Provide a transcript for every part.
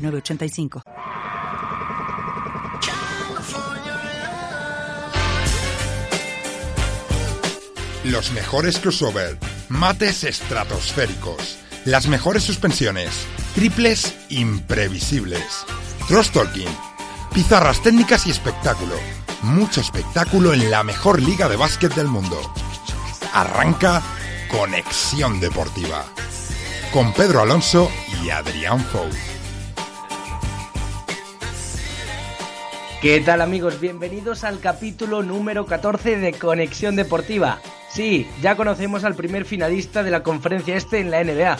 985. Los mejores crossover, mates estratosféricos, las mejores suspensiones, triples imprevisibles, cross talking, pizarras técnicas y espectáculo. Mucho espectáculo en la mejor liga de básquet del mundo. Arranca Conexión Deportiva con Pedro Alonso y Adrián Fou. ¿Qué tal amigos? Bienvenidos al capítulo número 14 de Conexión Deportiva. Sí, ya conocemos al primer finalista de la conferencia este en la NBA.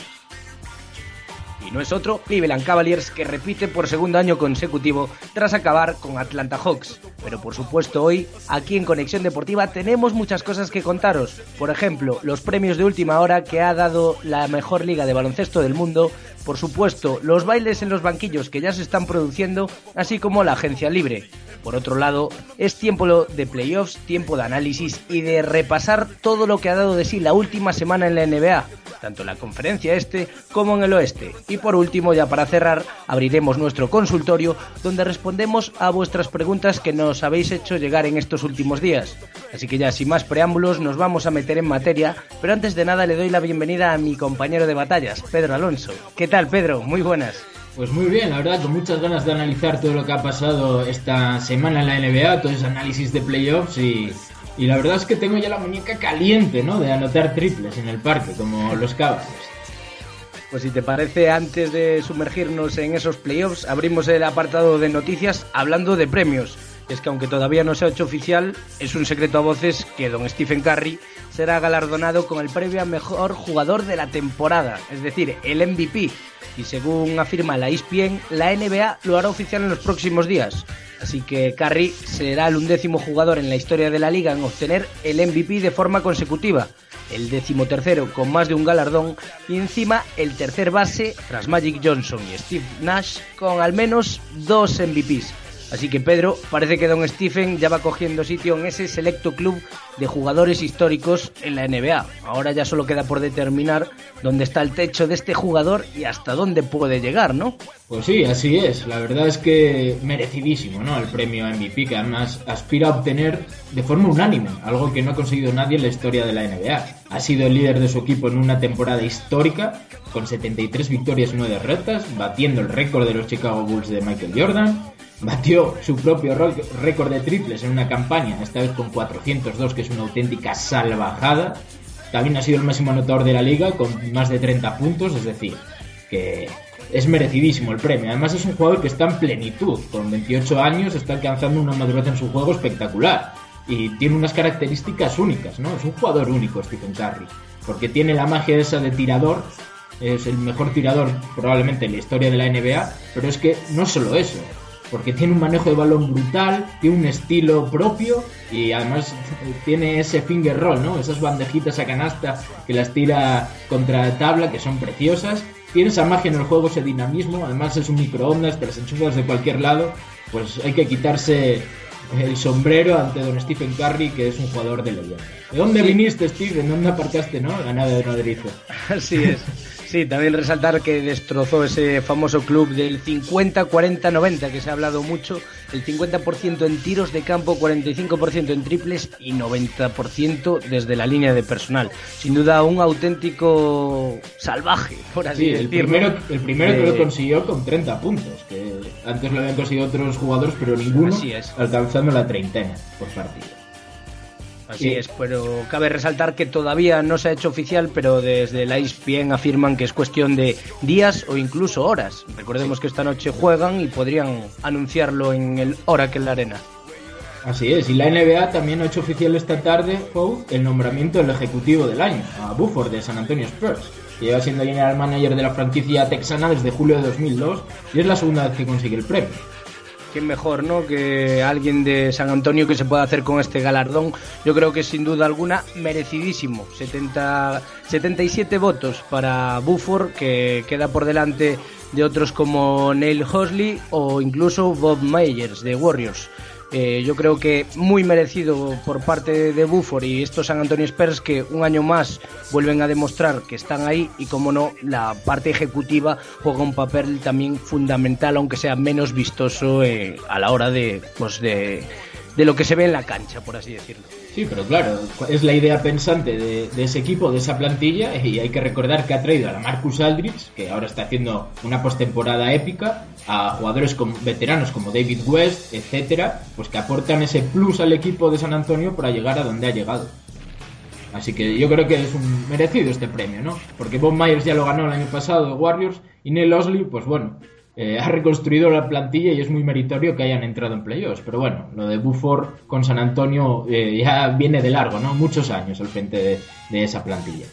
Y no es otro, Cleveland Cavaliers, que repite por segundo año consecutivo tras acabar con Atlanta Hawks. Pero por supuesto hoy, aquí en Conexión Deportiva, tenemos muchas cosas que contaros. Por ejemplo, los premios de última hora que ha dado la mejor liga de baloncesto del mundo, por supuesto, los bailes en los banquillos que ya se están produciendo, así como la agencia libre. Por otro lado, es tiempo de playoffs, tiempo de análisis y de repasar todo lo que ha dado de sí la última semana en la NBA, tanto en la conferencia este como en el oeste. Y por último, ya para cerrar, abriremos nuestro consultorio donde respondemos a vuestras preguntas que nos habéis hecho llegar en estos últimos días. Así que ya sin más preámbulos nos vamos a meter en materia, pero antes de nada le doy la bienvenida a mi compañero de batallas, Pedro Alonso. ¿Qué tal, Pedro? Muy buenas. Pues muy bien, la verdad, con muchas ganas de analizar todo lo que ha pasado esta semana en la NBA, todo ese análisis de playoffs y, y la verdad es que tengo ya la muñeca caliente, ¿no? De anotar triples en el parque, como los Cavaliers. Pues si te parece, antes de sumergirnos en esos playoffs, abrimos el apartado de noticias hablando de premios. Es que aunque todavía no se ha hecho oficial, es un secreto a voces que don Stephen Curry será galardonado con el premio a mejor jugador de la temporada, es decir, el MVP. Y según afirma la ESPN, la NBA lo hará oficial en los próximos días. Así que Curry será el undécimo jugador en la historia de la liga en obtener el MVP de forma consecutiva, el decimotercero con más de un galardón y encima el tercer base tras Magic Johnson y Steve Nash con al menos dos MVPs. Así que Pedro, parece que Don Stephen ya va cogiendo sitio en ese selecto club de jugadores históricos en la NBA. Ahora ya solo queda por determinar dónde está el techo de este jugador y hasta dónde puede llegar, ¿no? Pues sí, así es. La verdad es que merecidísimo, ¿no? El premio MVP que además aspira a obtener de forma unánime, algo que no ha conseguido nadie en la historia de la NBA. Ha sido el líder de su equipo en una temporada histórica, con 73 victorias y 9 derrotas, batiendo el récord de los Chicago Bulls de Michael Jordan Batió su propio récord de triples en una campaña, esta vez con 402, que una auténtica salvajada. También ha sido el máximo anotador de la liga con más de 30 puntos, es decir, que es merecidísimo el premio. Además es un jugador que está en plenitud, con 28 años está alcanzando una madurez en su juego espectacular y tiene unas características únicas, ¿no? Es un jugador único Stephen Curry, porque tiene la magia esa de tirador, es el mejor tirador probablemente en la historia de la NBA, pero es que no solo eso, porque tiene un manejo de balón brutal, tiene un estilo propio y además tiene ese finger roll, ¿no? Esas bandejitas a canasta que las tira contra tabla que son preciosas. Tiene esa magia en el juego, ese dinamismo, además es un microondas, pero se enchufas de cualquier lado, pues hay que quitarse el sombrero ante don Stephen Curry, que es un jugador de leyenda. ¿De dónde viniste, Stephen? ¿Dónde aparcaste, no? Ganado de Madrid. Así es. Sí, también resaltar que destrozó ese famoso club del 50-40-90, que se ha hablado mucho, el 50% en tiros de campo, 45% en triples y 90% desde la línea de personal. Sin duda un auténtico salvaje, por así sí, el primero, el primero que lo consiguió con 30 puntos, que antes lo habían conseguido otros jugadores, pero ninguno alcanzando la treintena por partido. Así es, pero cabe resaltar que todavía no se ha hecho oficial, pero desde la ESPN afirman que es cuestión de días o incluso horas. Recordemos que esta noche juegan y podrían anunciarlo en el Oracle Arena. Así es, y la NBA también ha hecho oficial esta tarde el nombramiento del ejecutivo del año, a Buford de San Antonio Spurs. lleva siendo general manager de la franquicia texana desde julio de 2002 y es la segunda vez que consigue el premio. ¿Quién mejor, no? Que alguien de San Antonio que se pueda hacer con este galardón. Yo creo que sin duda alguna merecidísimo. 70, 77 votos para Buford, que queda por delante de otros como Neil Hosley o incluso Bob Myers de Warriors. Eh, yo creo que muy merecido por parte de Buford y estos San Antonio Spurs que un año más vuelven a demostrar que están ahí y como no la parte ejecutiva juega un papel también fundamental aunque sea menos vistoso eh, a la hora de pues de de lo que se ve en la cancha, por así decirlo. Sí, pero claro, es la idea pensante de, ese equipo, de esa plantilla, y hay que recordar que ha traído a la Marcus Aldrich, que ahora está haciendo una postemporada épica, a jugadores con, veteranos como David West, etcétera, pues que aportan ese plus al equipo de San Antonio para llegar a donde ha llegado. Así que yo creo que es un merecido este premio, ¿no? Porque Bob Myers ya lo ganó el año pasado de Warriors y Neil Osley, pues bueno, eh, ha reconstruido la plantilla y es muy meritorio que hayan entrado en playoffs. Pero bueno, lo de Buford con San Antonio eh, ya viene de largo, ¿no? Muchos años al frente de, esa plantilla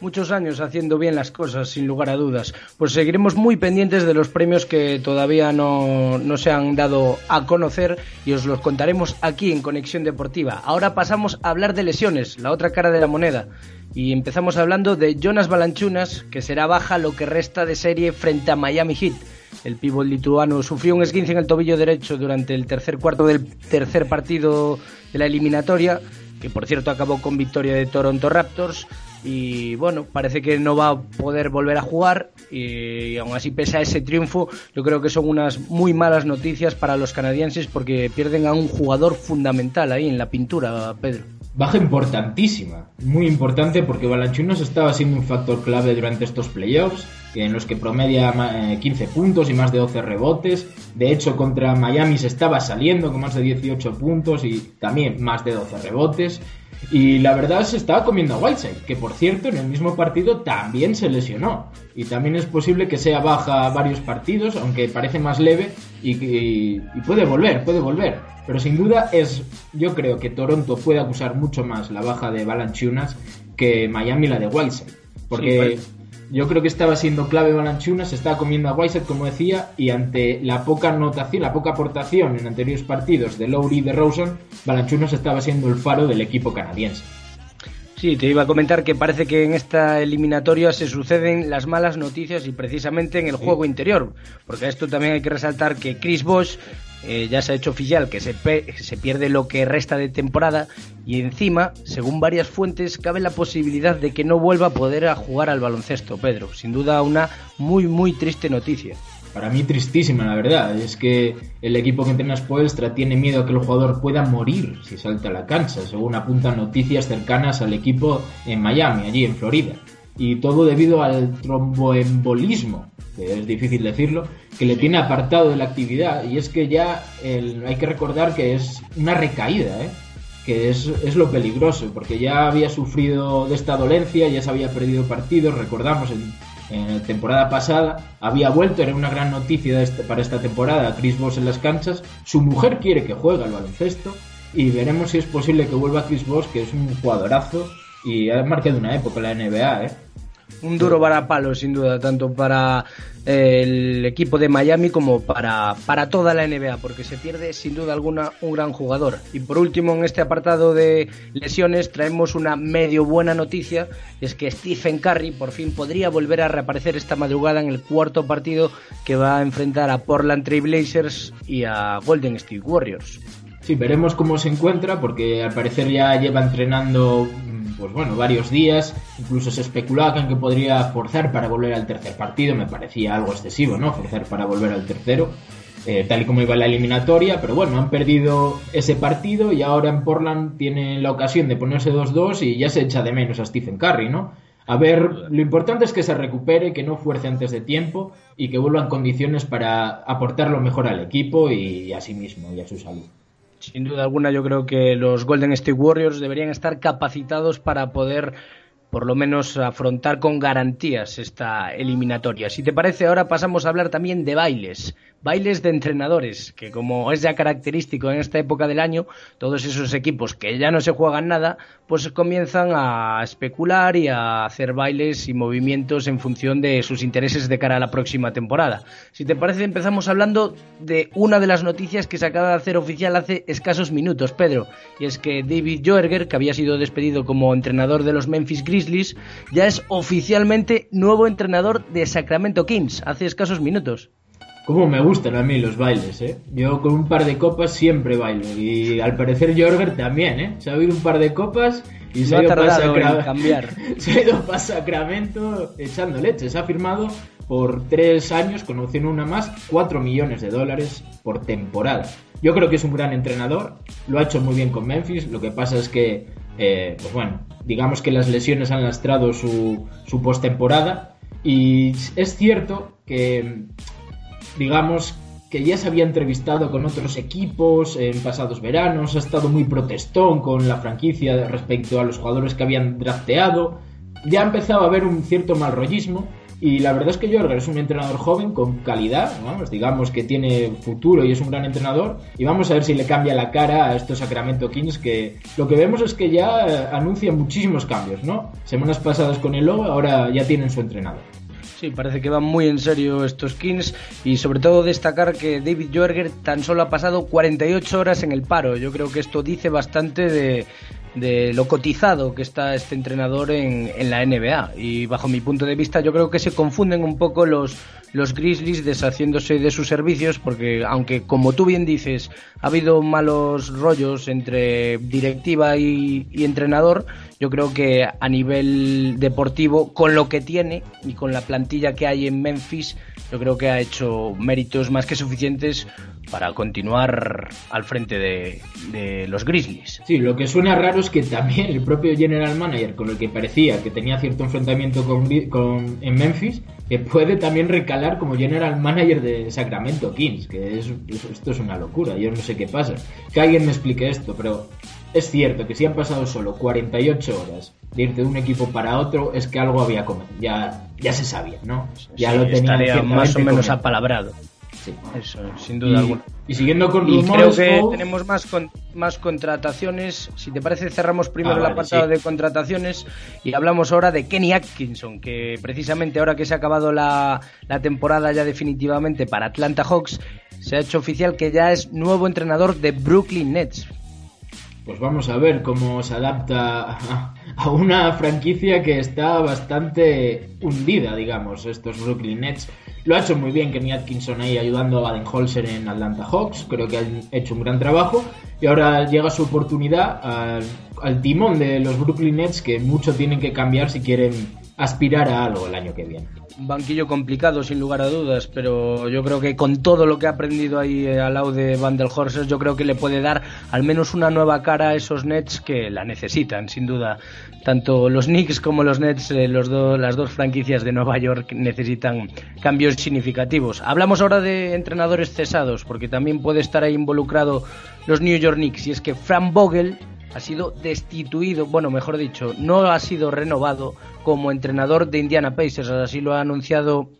muchos años haciendo bien las cosas, sin lugar a dudas. Pues seguiremos muy pendientes de los premios que todavía no, no, se han dado a conocer y os los contaremos aquí en Conexión Deportiva. Ahora pasamos a hablar de lesiones, la otra cara de la moneda. Y empezamos hablando de Jonas Balanchunas, que será baja lo que resta de serie frente a Miami Heat. El pívot lituano sufrió un esguince en el tobillo derecho durante el tercer cuarto del tercer partido de la eliminatoria, que por cierto acabó con victoria de Toronto Raptors. Y bueno, parece que no va a poder volver a jugar. Y, aún así, pese a ese triunfo, yo creo que son unas muy malas noticias para los canadienses porque pierden a un jugador fundamental ahí en la pintura, Pedro baja importantísima, muy importante porque Balanchunas estaba siendo un factor clave durante estos playoffs en los que promedia 15 eh, puntos y más de 12 rebotes. De hecho, contra Miami se estaba saliendo con más de 18 puntos y también más de 12 rebotes. Y la verdad se estaba comiendo a Whiteside, que por cierto en el mismo partido también se lesionó. Y también es posible que sea baja varios partidos, aunque parece más leve y, puede volver, puede volver. Pero sin duda es, yo creo que Toronto puede acusar mucho más la baja de Balanchunas que Miami la de Whiteside. Porque yo creo que estaba siendo clave Balanchunas, se estaba comiendo a Whiteside, como decía, y ante la poca anotación, la poca aportación en anteriores partidos de Lowry y de Rosen, Balanchunas estaba siendo el faro del equipo canadiense. Sí, te iba a comentar que parece que en esta eliminatoria se suceden las malas noticias y precisamente en el juego interior, porque esto también hay que resaltar que Chris Bosch eh, ya se ha hecho oficial que se, se pierde lo que resta de temporada y encima, según varias fuentes, cabe la posibilidad de que no vuelva a poder jugar al baloncesto, Pedro. Sin duda una muy, muy triste noticia. Para mí tristísima, la verdad. Es que el equipo que entrena Spoelstra tiene miedo a que el jugador pueda morir si salta a la cancha, según apuntan noticias cercanas al equipo en Miami, allí en Florida. Y todo debido al tromboembolismo, que es difícil decirlo, que le tiene apartado de la actividad. Y es que ya hay que recordar que es una recaída, ¿eh? que es, es, lo peligroso, porque ya había sufrido de esta dolencia, ya se había perdido partidos, recordamos en, en la temporada pasada, había vuelto, era una gran noticia este, para esta temporada, Chris Boss en las canchas, su mujer quiere que juegue al baloncesto y veremos si es posible que vuelva Chris Boss, que es un jugadorazo y ha marcado una época la NBA, ¿eh? Un duro varapalo, sin duda, tanto para eh, el equipo de Miami como para, para toda la NBA, porque se pierde sin duda alguna un gran jugador. Y por último, en este apartado de lesiones, traemos una medio buena noticia, es que Stephen Curry por fin podría volver a reaparecer esta madrugada en el cuarto partido que va a enfrentar a Portland Trail Blazers y a Golden State Warriors. Sí, veremos cómo se encuentra, porque al parecer ya lleva entrenando pues bueno, varios días, incluso se especulaba que podría forzar para volver al tercer partido, me parecía algo excesivo, ¿no? Forzar para volver al tercero, eh, tal y como iba la eliminatoria, pero bueno, han perdido ese partido y ahora en Portland tienen la ocasión de ponerse 2-2 y ya se echa de menos a Stephen Curry, ¿no? A ver, lo importante es que se recupere, que no fuerce antes de tiempo y que vuelva en condiciones para aportar lo mejor al equipo y a sí mismo y a su salud. Sin duda alguna, yo creo que los Golden State Warriors deberían estar capacitados para poder por lo menos afrontar con garantías esta eliminatoria. Si te parece, ahora pasamos a hablar también de bailes. Bailes de entrenadores, que como es ya característico en esta época del año, todos esos equipos que ya no se juegan nada, pues comienzan a especular y a hacer bailes y movimientos en función de sus intereses de cara a la próxima temporada. Si te parece, empezamos hablando de una de las noticias que se acaba de hacer oficial hace escasos minutos, Pedro, y es que David Joerger, que había sido despedido como entrenador de los Memphis Grizzlies, ya es oficialmente nuevo entrenador de Sacramento Kings, hace escasos minutos. Cómo me gustan a mí los bailes, ¿eh? Yo con un par de copas siempre bailo. Y al parecer Jorger también, ¿eh? Se ha habido un par de copas y se, ha ido para cambiar. se ha ido para Sacramento echando leche. Se ha firmado por tres años, con opción una más, cuatro millones de dólares por temporada. Yo creo que es un gran entrenador, lo ha hecho muy bien con Memphis. Lo que pasa es que, eh, pues bueno, digamos que las lesiones han lastrado su, su postemporada. Y es cierto que digamos que ya se había entrevistado con otros equipos en pasados veranos, ha estado muy protestón con la franquicia respecto a los jugadores que habían drafteado, ya empezaba a haber un cierto mal rollismo y la verdad es que Jorger es un entrenador joven con calidad, vamos, digamos que tiene futuro y es un gran entrenador y vamos a ver si le cambia la cara a estos Sacramento Kings que lo que vemos es que ya anuncian muchísimos cambios, ¿no? Semanas pasadas con el O, ahora ya tienen su entrenador. Sí, parece que van muy en serio estos Kings y sobre todo destacar que David Joerger tan solo ha pasado 48 horas en el paro. Yo creo que esto dice bastante de, de lo cotizado que está este entrenador en, en, la NBA. Y bajo mi punto de vista, yo creo que se confunden un poco los, los Grizzlies deshaciéndose de sus servicios, porque aunque, como tú bien dices, ha habido malos rollos entre directiva y, y entrenador, yo creo que a nivel deportivo, con lo que tiene y con la plantilla que hay en Memphis, yo creo que ha hecho méritos más que suficientes para continuar al frente de, los Grizzlies. Sí, lo que suena raro es que también el propio general manager, con el que parecía que tenía cierto enfrentamiento con, con en Memphis, que puede también recalar como general manager de Sacramento Kings, que es, esto es una locura, yo no sé qué pasa. Que alguien me explique esto, pero es cierto que si han pasado solo 48 horas de ir de un equipo para otro, es que algo había comido. Ya, ya se sabía, ¿no? Ya sí, lo tenía más o menos apalabrado. Sí. Eso, sin duda y, alguna. Y siguiendo con y rumores, creo que tenemos más con, más contrataciones. Si te parece, cerramos primero Ah, el vale, apartado sí. de contrataciones y hablamos ahora de Kenny Atkinson, que precisamente ahora que se ha acabado la, la temporada ya definitivamente para Atlanta Hawks, se ha hecho oficial que ya es nuevo entrenador de Brooklyn Nets. Pues vamos a ver cómo se adapta a, una franquicia que está bastante hundida, digamos, estos Brooklyn Nets. Lo ha hecho muy bien Kenny Atkinson ahí ayudando a Baden-Holzer en Atlanta Hawks, creo que han hecho un gran trabajo y ahora llega su oportunidad al, al timón de los Brooklyn Nets que mucho tienen que cambiar si quieren aspirar a algo el año que viene. Banquillo complicado, sin lugar a dudas, pero yo creo que con todo lo que ha aprendido ahí eh, al lado de Van der Horses, yo creo que le puede dar al menos una nueva cara a esos Nets que la necesitan, sin duda. Tanto los Knicks como los Nets, eh, los do- las dos franquicias de Nueva York necesitan cambios significativos. Hablamos ahora de entrenadores cesados, porque también puede estar ahí involucrado los New York Knicks, y es que Frank Vogel ha sido destituido, bueno, mejor dicho, no ha sido renovado como entrenador de Indiana Pacers, así lo ha anunciado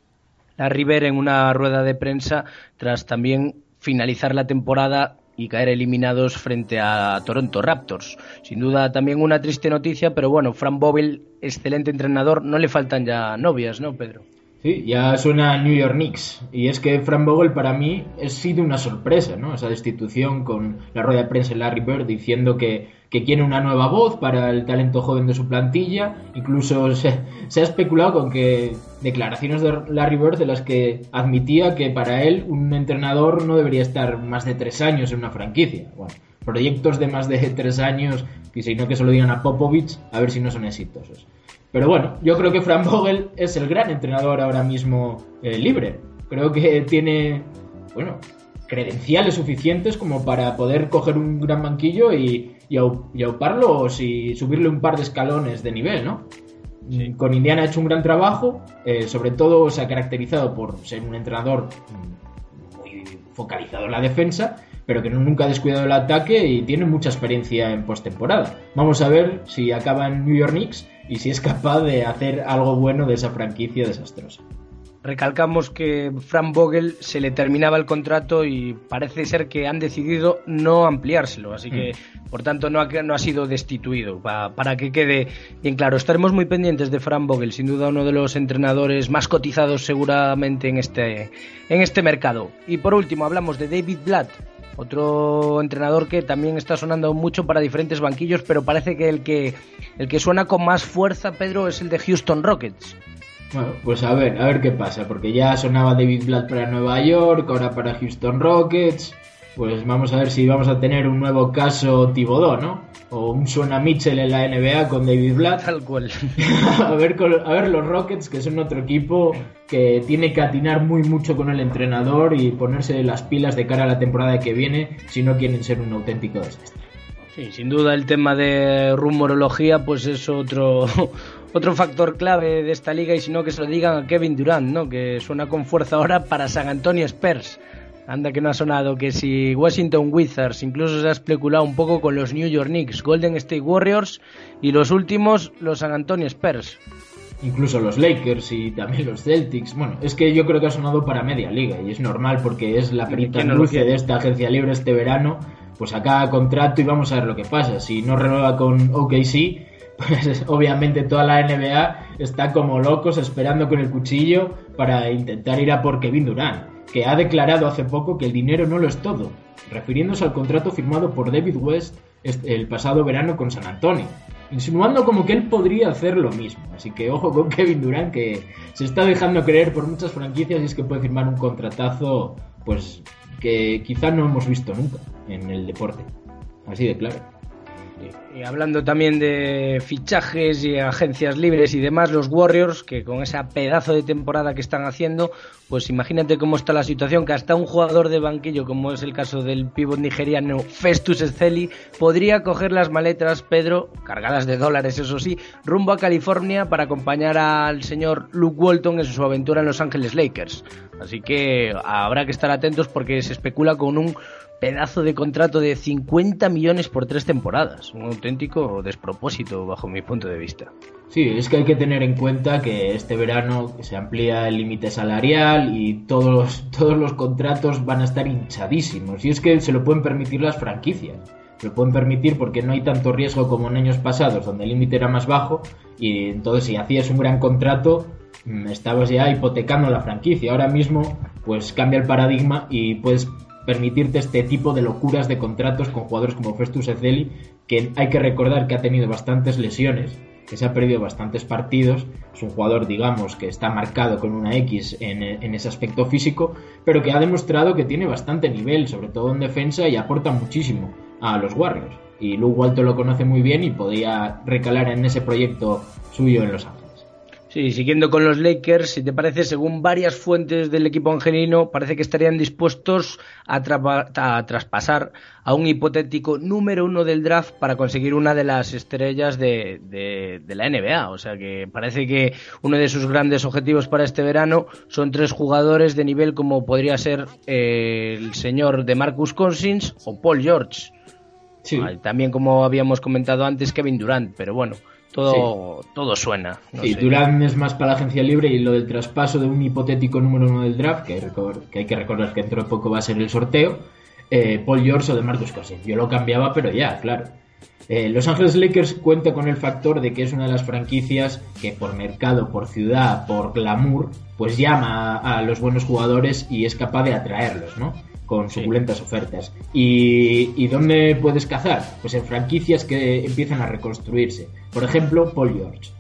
la River en una rueda de prensa tras también finalizar la temporada y caer eliminados frente a Toronto Raptors. Sin duda también una triste noticia, pero bueno, Frank Vogel, excelente entrenador, no le faltan ya novias, ¿no, Pedro? Sí, ya suena New York Knicks. Y es que Frank Vogel para mí ha sido una sorpresa, ¿no? Esa destitución con la rueda de prensa de Larry Bird diciendo que, que quiere una nueva voz para el talento joven de su plantilla. Incluso se, se ha especulado con que declaraciones de Larry Bird de las que admitía que para él un entrenador no debería estar más de tres años en una franquicia. Bueno, proyectos de más de tres años, y si no que se lo digan a Popovich, a ver si no son exitosos. Pero bueno, yo creo que Frank Vogel es el gran entrenador ahora mismo eh, libre. Creo que tiene, bueno, credenciales suficientes como para poder coger un gran banquillo y, y, au- y auparlo y subirle un par de escalones de nivel, ¿no? Sí. Con Indiana ha hecho un gran trabajo, eh, sobre todo se ha caracterizado por ser un entrenador muy focalizado en la defensa, pero que nunca ha descuidado el ataque y tiene mucha experiencia en postemporada. Vamos a ver si acaba en New York Knicks y si es capaz de hacer algo bueno de esa franquicia desastrosa. Recalcamos que Frank Vogel se le terminaba el contrato y parece ser que han decidido no ampliárselo, así que mm. por tanto no ha, no ha sido destituido. Para, que quede bien claro, estaremos muy pendientes de Frank Vogel, sin duda uno de los entrenadores más cotizados seguramente en este, en este mercado. Y por último hablamos de David Blatt, otro entrenador que también está sonando mucho para diferentes banquillos, pero parece que el que, el que suena con más fuerza, Pedro, es el de Houston Rockets. Bueno, pues a ver, a ver qué pasa, porque ya sonaba David Blatt para Nueva York, ahora para Houston Rockets. Pues vamos a ver si vamos a tener un nuevo caso Tibodó, ¿no? O un Suena Mitchell en la NBA con David Blatt. Tal cual. a, ver, a ver los Rockets, que son otro equipo que tiene que atinar muy mucho con el entrenador y ponerse las pilas de cara a la temporada que viene si no quieren ser un auténtico desastre. Sí, sin duda el tema de rumorología pues es otro, otro factor clave de esta liga y si no que se lo digan a Kevin Durant, ¿no? que suena con fuerza ahora para San Antonio Spurs. Anda que no ha sonado que si Washington Wizards, incluso se ha especulado un poco con los New York Knicks, Golden State Warriors y los últimos los San Antonio Spurs. Incluso los Lakers y también los Celtics. Bueno, es que yo creo que ha sonado para media liga y es normal porque es la perita dulce de esta agencia libre este verano. Pues acá contrato y vamos a ver lo que pasa. Si no renueva con OKC, pues obviamente toda la NBA está como locos esperando con el cuchillo para intentar ir a por Kevin Durant, que ha declarado hace poco que el dinero no lo es todo, refiriéndose al contrato firmado por David West el pasado verano con San Antonio, insinuando como que él podría hacer lo mismo. Así que ojo con Kevin Durant que se está dejando creer por muchas franquicias y es que puede firmar un contratazo pues que quizá no hemos visto nunca en el deporte. Así de claro. Y hablando también de fichajes y agencias libres y demás, los Warriors, que con ese pedazo de temporada que están haciendo, pues imagínate cómo está la situación, que hasta un jugador de banquillo, como es el caso del pívot nigeriano Festus Ezeli, podría coger las maletas, Pedro, cargadas de dólares, eso sí, rumbo a California para acompañar al señor Luke Walton en su aventura en Los Ángeles Lakers. Así que habrá que estar atentos porque se especula con un pedazo de contrato de 50 millones por tres temporadas. Un auténtico despropósito bajo mi punto de vista. Sí, es que hay que tener en cuenta que este verano se amplía el límite salarial y todos los, todos los contratos van a estar hinchadísimos. Y es que se lo pueden permitir las franquicias. Se lo pueden permitir porque no hay tanto riesgo como en años pasados, donde el límite era más bajo. Y entonces si hacías un gran contrato, mm, estabas ya hipotecando la franquicia. Ahora mismo, pues cambia el paradigma y puedes permitirte este tipo de locuras de contratos con jugadores como Festus Ezeli, que hay que recordar que ha tenido bastantes lesiones, que se ha perdido bastantes partidos, es un jugador, digamos, que está marcado con una X en, ese aspecto físico, pero que ha demostrado que tiene bastante nivel, sobre todo en defensa, y aporta muchísimo a los Warriors. Y Luke Walton lo conoce muy bien y podría recalar en ese proyecto suyo en Los Ángeles. Sí, siguiendo con los Lakers, si te parece, según varias fuentes del equipo angelino, parece que estarían dispuestos a, traspasar a un hipotético número uno del draft para conseguir una de las estrellas de, la NBA. O sea que parece que uno de sus grandes objetivos para este verano son tres jugadores de nivel como podría ser eh, el señor de Marcus Cousins o Paul George. También como habíamos comentado antes, Kevin Durant, pero bueno todo, todo suena. sí, Durán es más para la agencia libre y lo del traspaso de un hipotético número uno del draft, que, hay que recordar que dentro de poco va a ser el sorteo, eh, Paul George o de Marcus Cousins. Yo lo cambiaba, pero ya, claro. Eh, Los Ángeles Lakers cuenta con el factor de que es una de las franquicias que por mercado, por ciudad, por glamour, pues llama a los buenos jugadores y es capaz de atraerlos, ¿no? con suculentas ofertas. ¿Y, dónde puedes cazar? Pues en franquicias que empiezan a reconstruirse. Por ejemplo, Paul George.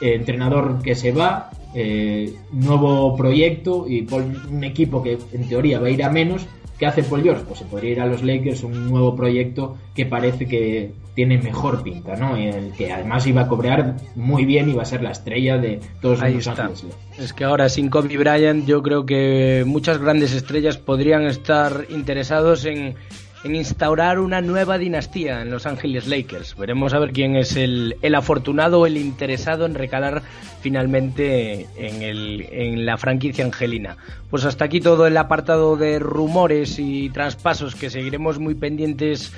entrenador que se va, eh, nuevo proyecto y un equipo que en teoría va a ir a menos, ¿Qué hace Paul George? Pues se podría ir a los Lakers, un nuevo proyecto que parece que tiene mejor pinta, ¿no? Y el que además iba a cobrar muy bien y va a ser la estrella de todos los Ángeles. Es que ahora sin Kobe Bryant yo creo que muchas grandes estrellas podrían estar interesados en en instaurar una nueva dinastía en Los Ángeles Lakers. Veremos a ver quién es el, afortunado o el interesado en recalar finalmente en, el, en la franquicia angelina. Pues hasta aquí todo el apartado de rumores y traspasos que seguiremos muy pendientes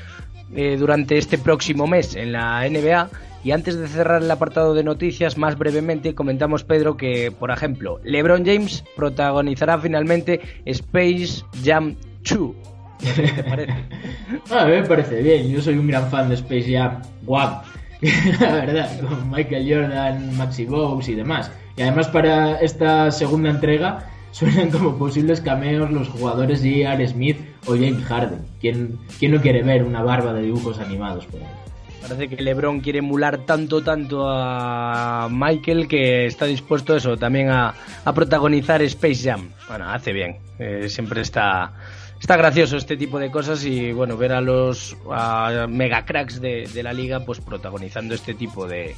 eh, durante este próximo mes en la NBA Y antes de cerrar el apartado de noticias, más brevemente comentamos, Pedro, que, por ejemplo, LeBron James protagonizará finalmente Space Jam 2. ¿Qué te parece? a mí me parece bien, yo soy un gran fan de Space Jam Wow, la verdad, con Michael Jordan, Maxi Bows y demás. Y además para esta segunda entrega suenan como posibles cameos los jugadores J.R. Smith o James Harden. ¿Quién, ¿Quién no quiere ver una barba de dibujos animados por ahí? Parece que LeBron quiere emular tanto, tanto a Michael que está dispuesto a eso, también a, protagonizar Space Jam. Bueno, hace bien. Eh, siempre está, está gracioso este tipo de cosas y bueno, ver a los mega cracks de, la liga pues protagonizando este tipo de,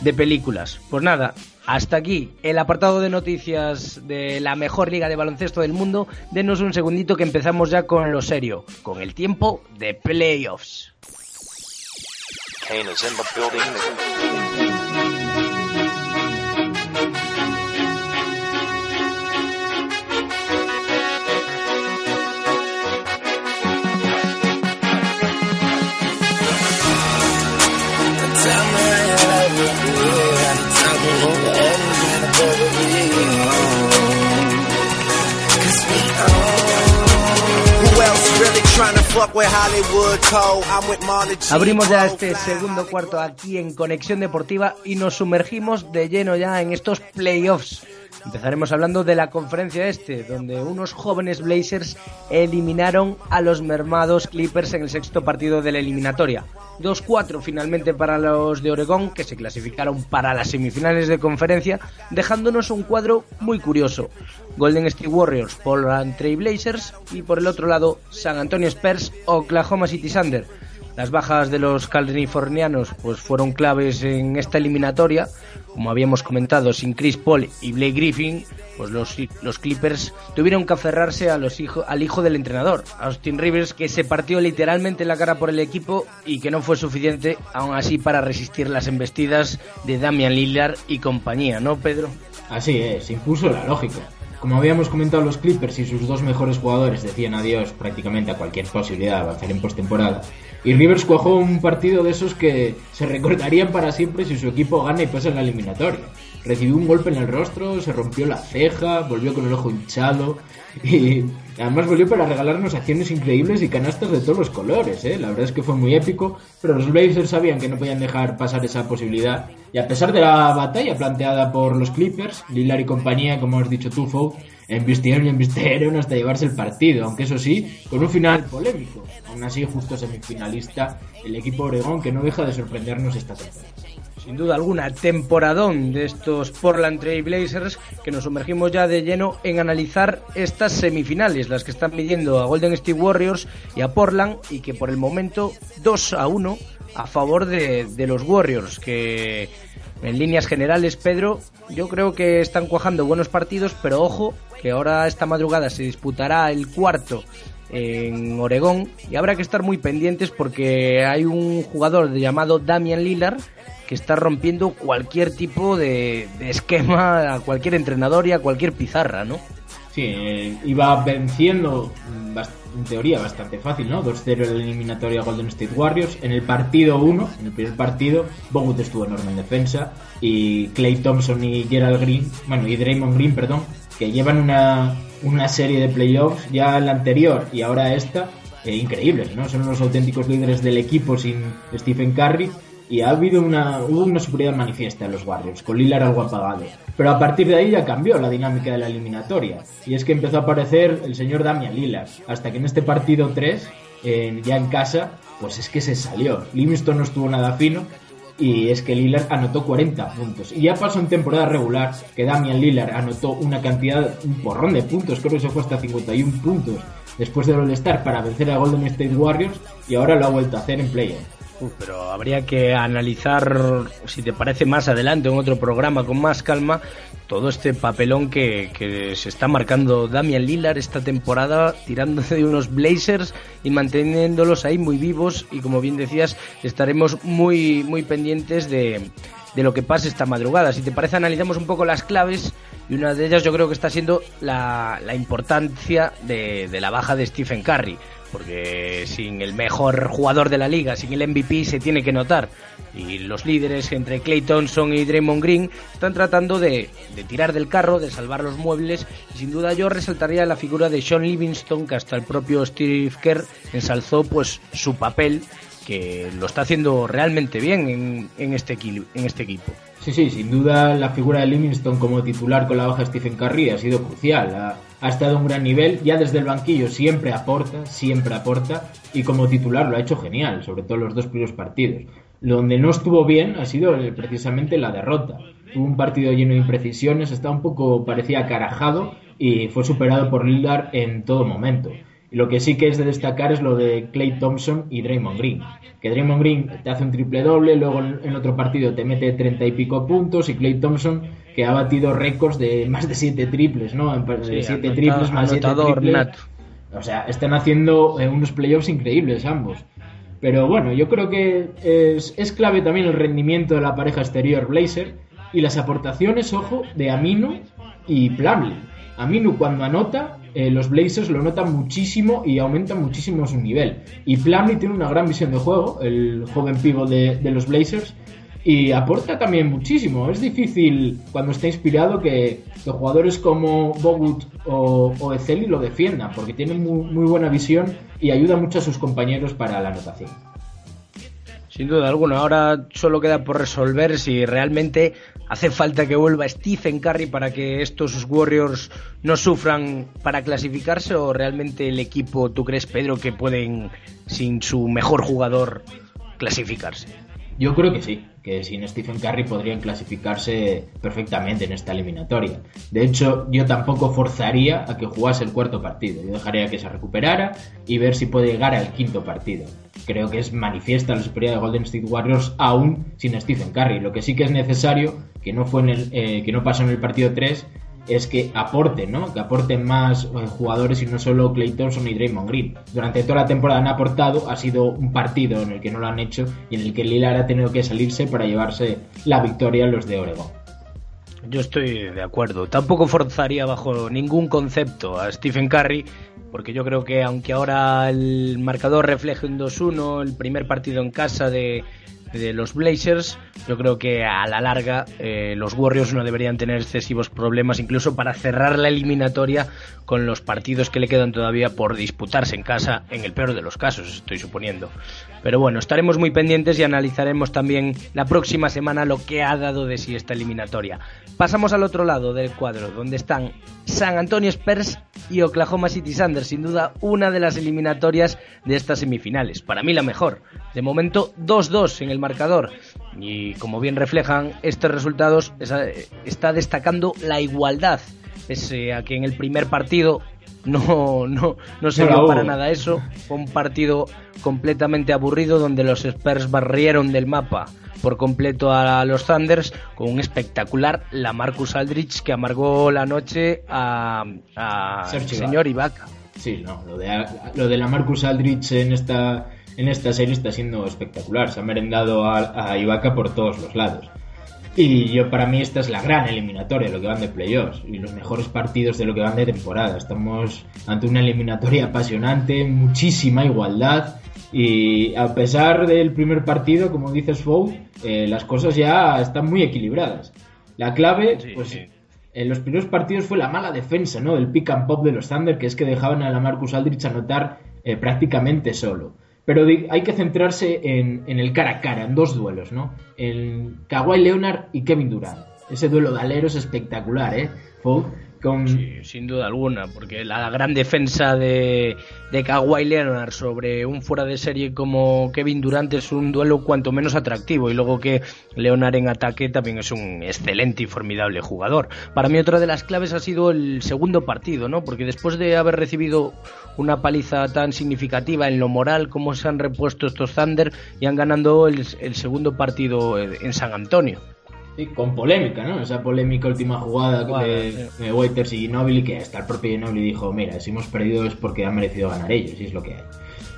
de películas. Pues nada, hasta aquí el apartado de noticias de la mejor liga de baloncesto del mundo. Denos un segundito que empezamos ya con lo serio, con el tiempo de playoffs. Abrimos ya este segundo cuarto aquí en Conexión Deportiva y nos sumergimos de lleno ya en estos playoffs. Empezaremos hablando de la conferencia este, donde unos jóvenes Blazers eliminaron a los mermados Clippers en el sexto partido de la eliminatoria. 2-4 finalmente para los de Oregón, que se clasificaron para las semifinales de conferencia, dejándonos un cuadro muy curioso. Golden State Warriors, Portland Trail Blazers y por el otro lado San Antonio Spurs, Oklahoma City Thunder. Las bajas de los californianos pues fueron claves en esta eliminatoria, como habíamos comentado, sin Chris Paul y Blake Griffin, pues los, los Clippers tuvieron que aferrarse a los al hijo del entrenador, Austin Rivers, que se partió literalmente la cara por el equipo y que no fue suficiente aún así para resistir las embestidas de Damian Lillard y compañía, ¿no, Pedro? Así es, impuso la lógica. Como habíamos comentado, los Clippers y sus dos mejores jugadores decían adiós prácticamente a cualquier posibilidad de avanzar en postemporada y Rivers cuajó un partido de esos que se recordarían para siempre si su equipo gana y pasa en la eliminatoria. Recibió un golpe en el rostro, se rompió la ceja, volvió con el ojo hinchado y además volvió para regalarnos acciones increíbles y canastas de todos los colores. ¿eh? La verdad es que fue muy épico, pero los Blazers sabían que no podían dejar pasar esa posibilidad y a pesar de la batalla planteada por los Clippers, Lillard y compañía, como has dicho tú, Fou, embistieron y embistieron hasta llevarse el partido, aunque eso sí, con un final polémico. Aún así, justo semifinalista, el equipo Oregón que no deja de sorprendernos esta temporada. Sin duda alguna, temporadón de estos Portland Trail Blazers que nos sumergimos ya de lleno en analizar estas semifinales, las que están midiendo a Golden State Warriors y a Portland y que por el momento 2 a 1 a favor de, de los Warriors que en líneas generales, Pedro, yo creo que están cuajando buenos partidos, pero ojo, que ahora esta madrugada se disputará el cuarto en Oregón y habrá que estar muy pendientes porque hay un jugador llamado Damian Lillard que está rompiendo cualquier tipo de, de esquema a cualquier entrenador y a cualquier pizarra, ¿no? Sí, eh, iba venciendo en teoría bastante fácil, ¿no? 2-0 en la eliminatoria Golden State Warriors. En el partido 1, en el primer partido, Bogut estuvo enorme en defensa y Clay Thompson y Gerald Green, bueno, y Draymond Green, perdón, que llevan una, una serie de playoffs, ya la anterior y ahora esta, eh, increíbles, ¿no? Son los auténticos líderes del equipo sin Stephen Curry y ha habido una, hubo una superioridad manifiesta en los Warriors, con Lillard algo apagado. Pero a partir de ahí ya cambió la dinámica de la eliminatoria, y es que empezó a aparecer el señor Damian Lillard, hasta que en este partido 3, ya en casa, pues es que se salió. Livingston no estuvo nada fino, y es que Lillard anotó 40 puntos. Y ya pasó en temporada regular que Damian Lillard anotó una cantidad, un porrón de puntos, creo que se fue hasta 51 puntos después del All-Star para vencer a Golden State Warriors y ahora lo ha vuelto a hacer en playoff pero habría que analizar, si te parece más adelante, en otro programa con más calma, todo este papelón que, que se está marcando Damian Lillard esta temporada, tirándose de unos Blazers y manteniéndolos ahí muy vivos. Y como bien decías, estaremos muy, muy pendientes de, de lo que pase esta madrugada. Si te parece, analizamos un poco las claves y una de ellas yo creo que está siendo la, importancia de, de la baja de Stephen Curry porque sin el mejor jugador de la liga, sin el MVP, se tiene que notar. Y los líderes entre Clay Thompson y Draymond Green están tratando de, tirar del carro, de salvar los muebles. Y sin duda yo resaltaría la figura de Sean Livingston, que hasta el propio Steve Kerr ensalzó pues su papel, que lo está haciendo realmente bien en, este, en este equipo. Sí, sí, sin duda la figura de Livingston como titular con la baja Stephen Curry ha sido crucial. Estado a un gran nivel, ya desde el banquillo siempre aporta, siempre aporta, y como titular lo ha hecho genial, sobre todo los dos primeros partidos. Donde no estuvo bien ha sido precisamente la derrota. Tuvo un partido lleno de imprecisiones, estaba un poco, parecía carajado y fue superado por Lillard en todo momento. Lo que sí que es de destacar es lo de Clay Thompson y Draymond Green. Que Draymond Green te hace un triple doble, luego en otro partido te mete treinta y pico puntos y Clay Thompson que ha batido récords de más de siete triples, ¿no? De siete triples más siete triples. O sea, están haciendo eh, unos playoffs increíbles ambos. Pero bueno, yo creo que es, es clave también el rendimiento de la pareja exterior Blazer y las aportaciones, ojo, de Aminu y Plumlee. Aminu cuando anota eh, los Blazers lo notan muchísimo y aumentan muchísimo su nivel. Y Plumlee tiene una gran visión de juego, el joven pivo de, los Blazers, y aporta también muchísimo. Es difícil cuando está inspirado que, jugadores como Bogut o, o Ezeli lo defiendan, porque tienen muy, muy buena visión y ayuda mucho a sus compañeros para la anotación. Sin duda alguna, ahora solo queda por resolver si realmente hace falta que vuelva Stephen Curry para que estos Warriors no sufran para clasificarse o realmente el equipo, tú crees Pedro, que pueden sin su mejor jugador clasificarse. Yo creo que sí, que sin Stephen Curry podrían clasificarse perfectamente en esta eliminatoria. De hecho, yo tampoco forzaría a que jugase el cuarto partido. Yo dejaría que se recuperara y ver si puede llegar al quinto partido. Creo que es manifiesta la superioridad de Golden State Warriors aún sin Stephen Curry. Lo que sí que es necesario, que no, fue en el, eh, que no pasó en el partido 3, es que aporten, ¿no? Que aporten más eh, jugadores y no solo Clay Thompson y Draymond Green. Durante toda la temporada han aportado, ha sido un partido en el que no lo han hecho y en el que Lillard ha tenido que salirse para llevarse la victoria a los de Oregon. Yo estoy de acuerdo. Tampoco forzaría bajo ningún concepto a Stephen Curry, porque yo creo que aunque ahora el marcador refleje un 2-1, el primer partido en casa de, de los Blazers, yo creo que a la larga eh, los Warriors no deberían tener excesivos problemas incluso para cerrar la eliminatoria con los partidos que le quedan todavía por disputarse en casa, en el peor de los casos, estoy suponiendo. Pero bueno, estaremos muy pendientes y analizaremos también la próxima semana lo que ha dado de sí esta eliminatoria. Pasamos al otro lado del cuadro, donde están San Antonio Spurs y Oklahoma City Thunder, sin duda una de las eliminatorias de estas semifinales. Para mí la mejor. De momento 2-2 en el marcador. Y como bien reflejan estos resultados, está destacando la igualdad. Pese a que en el primer partido no, no, no se vio para nada eso. Fue un partido completamente aburrido donde los Spurs barrieron del mapa por completo a los Thunders con un espectacular la Marcus Aldrich que amargó la noche a, señor Ibaka. Sí, no, lo de, lo de la Marcus Aldrich en esta en esta serie está siendo espectacular. Se ha merendado a, a Ibaka por todos los lados. Y yo para mí esta es la gran eliminatoria, lo que van de playoffs y los mejores partidos de lo que van de temporada. Estamos ante una eliminatoria apasionante, muchísima igualdad y a pesar del primer partido, como dices Fou, eh, las cosas ya están muy equilibradas. La clave, pues en los primeros partidos fue la mala defensa, ¿no? Del pick and pop de los Thunder, que es que dejaban a la Marcus Aldrich anotar eh, prácticamente solo. Pero hay que centrarse en, el cara a cara, en dos duelos, ¿no? En Kawhi Leonard y Kevin Durant. Ese duelo de aleros espectacular, ¿eh? Sin duda alguna, porque la gran defensa de, de Kawhi Leonard sobre un fuera de serie como Kevin Durant es un duelo cuanto menos atractivo y luego que Leonard en ataque también es un excelente y formidable jugador. Para mí otra de las claves ha sido el segundo partido, ¿no? Porque después de haber recibido una paliza tan significativa en lo moral como se han repuesto estos Thunder y han ganado el segundo partido en San Antonio. Sí, con polémica, ¿no? Esa polémica última jugada de, Waiters y Ginobili, que hasta el propio Ginobili dijo, mira, si hemos perdido es porque han merecido ganar ellos, y es lo que hay.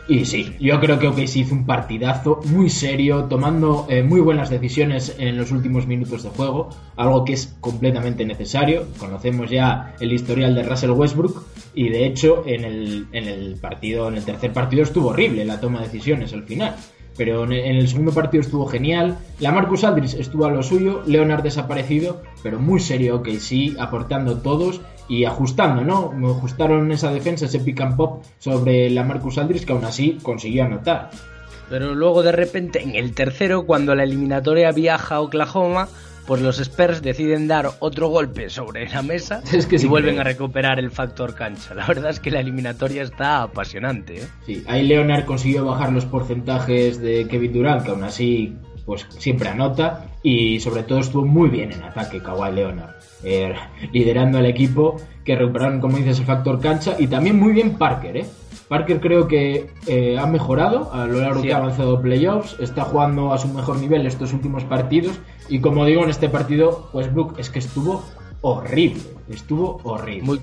Y sí, yo creo que OKC hizo un partidazo muy serio, tomando eh, muy buenas decisiones en los últimos minutos de juego, algo que es completamente necesario. Conocemos ya el historial de Russell Westbrook y de hecho en el, en el partido, en el tercer partido estuvo horrible la toma de decisiones al final pero en el segundo partido estuvo genial. La Marcus Aldridge estuvo a lo suyo, Leonard desaparecido, pero muy serio, que sí, aportando todos y ajustando, ¿no? Me ajustaron esa defensa, ese pick and pop sobre la Marcus Aldridge, que aún así consiguió anotar. Pero luego de repente en el tercero, cuando la eliminatoria viaja a Oklahoma, pues los Spurs deciden dar otro golpe sobre la mesa y vuelven a recuperar el factor cancha. La verdad es que la eliminatoria está apasionante. ¿eh? Sí, ahí Leonard consiguió bajar los porcentajes de Kevin Durant, que aún así pues siempre anota y sobre todo estuvo muy bien en ataque Kawhi Leonard, eh, liderando al equipo que recuperaron, como dices, el factor cancha y también muy bien Parker, ¿eh? Parker creo que eh, ha mejorado a lo largo que ha avanzado playoffs, está jugando a su mejor nivel estos últimos partidos y como digo en este partido, Westbrook es que estuvo horrible, estuvo horrible. Muy,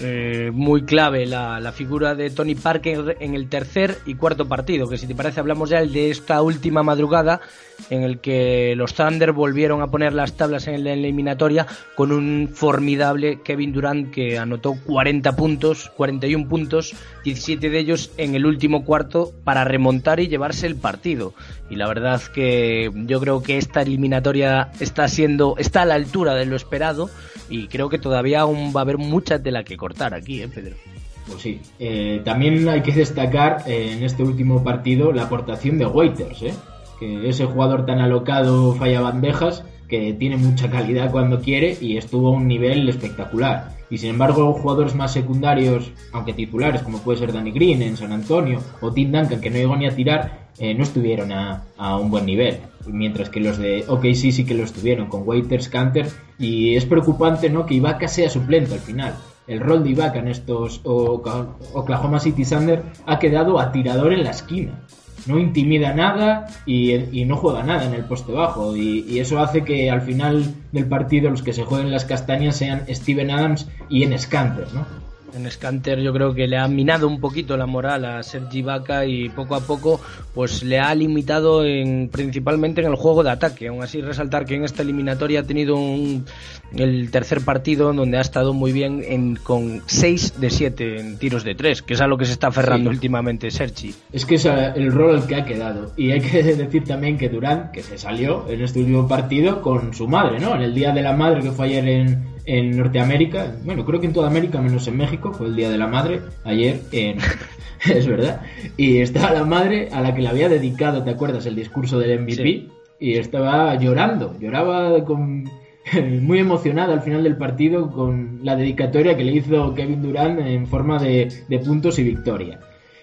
eh, muy clave la, la, figura de Tony Parker en el tercer y cuarto partido, que si te parece hablamos ya el de esta última madrugada en el que los Thunder volvieron a poner las tablas en la eliminatoria con un formidable Kevin Durant que anotó 40 puntos, 41 puntos, 17 de ellos en el último cuarto para remontar y llevarse el partido. Y la verdad que yo creo que esta eliminatoria está siendo está a la altura de lo esperado y creo que todavía aún va a haber mucha tela que cortar aquí, ¿eh, Pedro? Pues sí. Eh, también hay que destacar eh, en este último partido la aportación de Waiters, ¿eh? que ese jugador tan alocado falla bandejas, que tiene mucha calidad cuando quiere y estuvo a un nivel espectacular. Y sin embargo, jugadores más secundarios, aunque titulares, como puede ser Danny Green en San Antonio o Tim Duncan, que no llegó ni a tirar, eh, no estuvieron a, un buen nivel. Mientras que los de OKC sí que lo estuvieron, con Waiters, Canter. Y es preocupante ¿no? que Ibaka sea suplente al final. El rol de Ibaka en estos Oklahoma City Thunder ha quedado a tirador en la esquina no intimida nada y, no juega nada en el poste bajo. Y, eso hace que al final del partido los que se jueguen las castañas sean Steven Adams y en Scanter, ¿no? En Scanter yo creo que le ha minado un poquito la moral a Sergi Vaca y poco a poco pues le ha limitado en, principalmente en el juego de ataque. Aún así resaltar que en esta eliminatoria ha tenido un, el tercer partido donde ha estado muy bien en, con 6 de 7 en tiros de 3, que es a lo que se está aferrando últimamente Sergi. Es que es el rol al que ha quedado. Y hay que decir también que Durán, que se salió en este último partido con su madre, ¿no? En el Día de la Madre que fue ayer en, en Norteamérica, bueno, creo que en toda América, menos en México, fue el Día de la Madre, ayer, en... es verdad, y estaba la madre a la que le había dedicado, ¿te acuerdas?, el discurso del MVP, y estaba llorando, lloraba con... muy emocionada al final del partido con la dedicatoria que le hizo Kevin Durant en forma de, de puntos y victoria.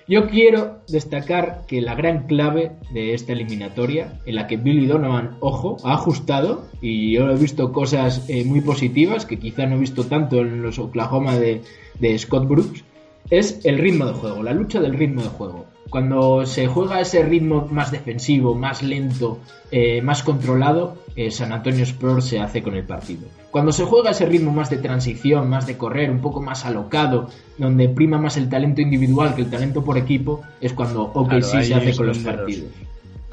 Yo quiero destacar que la gran clave de esta eliminatoria, en la que Billy Donovan, ojo, ha ajustado, y yo he visto cosas eh, muy positivas, que quizá no he visto tanto en los Oklahoma de, de Scott Brooks, es el ritmo de juego, la lucha del ritmo de juego. Cuando se juega ese ritmo más defensivo, más lento, eh, más controlado, eh, San Antonio Spurs se hace con el partido. Cuando se juega ese ritmo más de transición, más de correr, un poco más alocado, donde prima más el talento individual que el talento por equipo, es cuando OKC se hace con los partidos.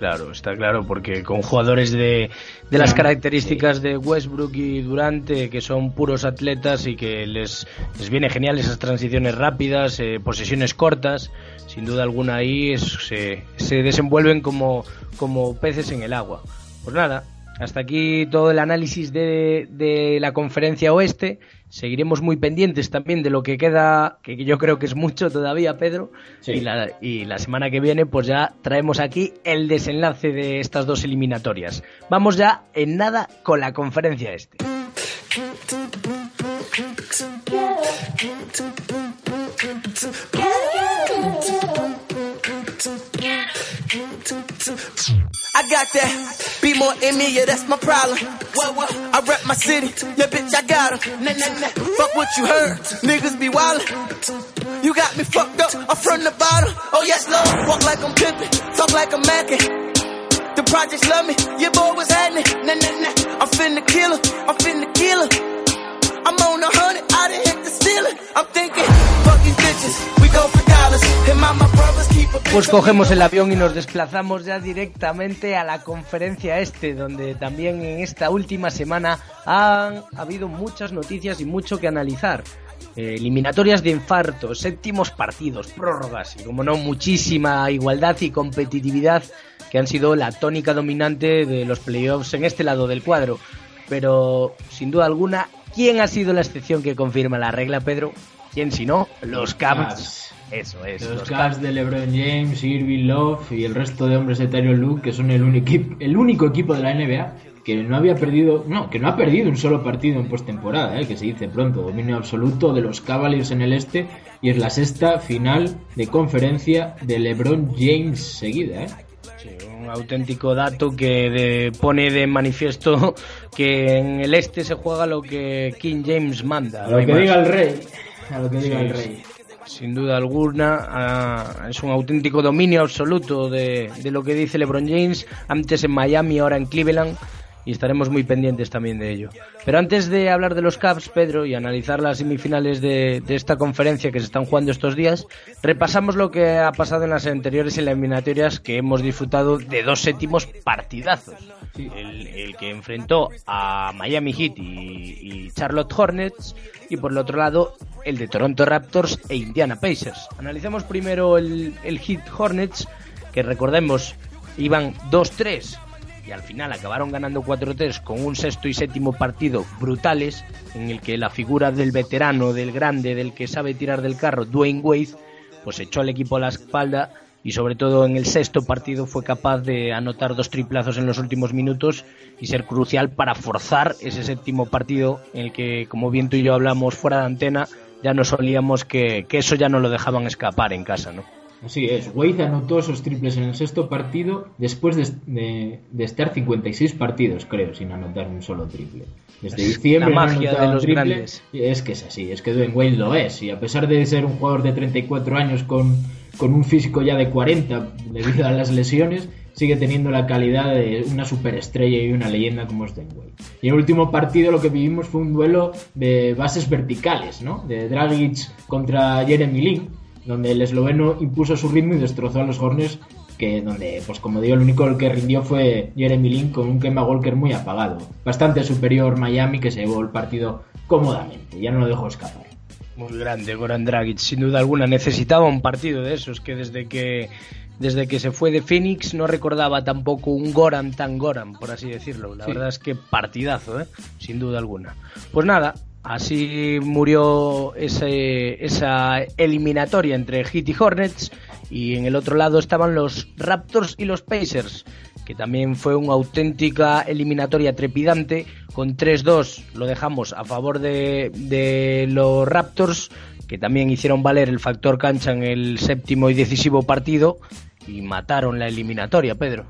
Claro, está claro, porque con jugadores de, de las características de Westbrook y Durante, que son puros atletas y que les, les viene genial esas transiciones rápidas, eh, posesiones cortas, sin duda alguna ahí se, se desenvuelven como, como peces en el agua. Pues nada, hasta aquí todo el análisis de, de, la conferencia oeste. Seguiremos muy pendientes también de lo que queda, que yo creo que es mucho todavía, Pedro. Y, la, y la semana que viene, pues ya traemos aquí el desenlace de estas dos eliminatorias. Vamos ya en nada con la conferencia este. I got that. Be more in me, yeah, that's my problem. What, what? I rep my city, yeah, bitch, I got her. Nah, nah, nah. Fuck what you heard, niggas be wildin'. You got me fucked up, I'm from the bottom. Oh, yes, Lord. Walk like I'm pimpin', talk like I'm mackin'. The projects love me, your boy was happening. Nah, nah, nah. I'm finna kill her, I'm finna kill her. I'm on a hundred, I done hit the ceiling. I'm thinking, fuck these bitches, we go for dollars. And my, my brothers Pues cogemos el avión y nos desplazamos ya directamente a la conferencia este, donde también en esta última semana han habido muchas noticias y mucho que analizar. Eh, eliminatorias de infarto, séptimos partidos, prórrogas y como no muchísima igualdad y competitividad que han sido la tónica dominante de los playoffs en este lado del cuadro. Pero sin duda alguna, ¿quién ha sido la excepción que confirma la regla, Pedro? ¿Quién si no? Los Cavs. Eso es. Los, Cavs de LeBron James, Irving Love y el resto de hombres de Tyron Luke, que son el único, el único equipo de la NBA que no había perdido, no, que no ha perdido un solo partido en postemporada, ¿eh? que se dice pronto, dominio absoluto de los Cavaliers en el este y es la sexta final de conferencia de LeBron James seguida, ¿eh? Un auténtico dato que pone de manifiesto que en el este se juega lo que King James manda. A lo que diga el rey. A lo que diga el rey sin duda alguna. Ah, es un auténtico dominio absoluto de, de, lo que dice LeBron James, antes en Miami, ahora en Cleveland, y estaremos muy pendientes también de ello. Pero antes de hablar de los Cavs, Pedro, y analizar las semifinales de, de esta conferencia que se están jugando estos días, repasamos lo que ha pasado en las anteriores eliminatorias que hemos disfrutado de dos séptimos partidazos. El, el, que enfrentó a Miami Heat y, y Charlotte Hornets, y por el otro lado el de Toronto Raptors e Indiana Pacers. Analicemos primero el, el Heat Hornets, que recordemos iban 2-3 y al final acabaron ganando 4-3 con un sexto y séptimo partido brutales en el que la figura del veterano, del grande, del que sabe tirar del carro, Dwayne Wade, pues echó al equipo a la espalda y sobre todo en el sexto partido fue capaz de anotar dos triplazos en los últimos minutos y ser crucial para forzar ese séptimo partido en el que, como bien tú y yo hablamos fuera de antena, ya nos solíamos que, que eso ya no lo dejaban escapar en casa, ¿no? Así es, Wade anotó esos triples en el sexto partido después de, de, estar 56 partidos, creo, sin anotar un solo triple. Desde diciembre La magia de los grandes. Es que es así, es que Dwayne Wade lo es. Y a pesar de ser un jugador de 34 años con, con un físico ya de 40 debido a las lesiones, sigue teniendo la calidad de una superestrella y una leyenda como es Dwayne Wade. Y en el último partido lo que vivimos fue un duelo de bases verticales, ¿no? De Dragic contra Jeremy Lin donde el esloveno impuso su ritmo y destrozó a los Hornets, que donde, pues como digo, el único que rindió fue Jeremy Lin con un Kemba Walker muy apagado. Bastante superior Miami, que se llevó el partido cómodamente, ya no lo dejó escapar. Muy grande Goran Dragic, sin duda alguna. Necesitaba un partido de esos, que desde que desde que se fue de Phoenix no recordaba tampoco un Goran tan Goran, por así decirlo. La verdad es que partidazo, ¿eh? sin duda alguna. Pues nada, Así murió esa eliminatoria entre Heat y Hornets y en el otro lado estaban los Raptors y los Pacers, que también fue una auténtica eliminatoria trepidante con 3-2 lo dejamos a favor de, de los Raptors, que también hicieron valer el factor cancha en el séptimo y decisivo partido y mataron la eliminatoria, Pedro.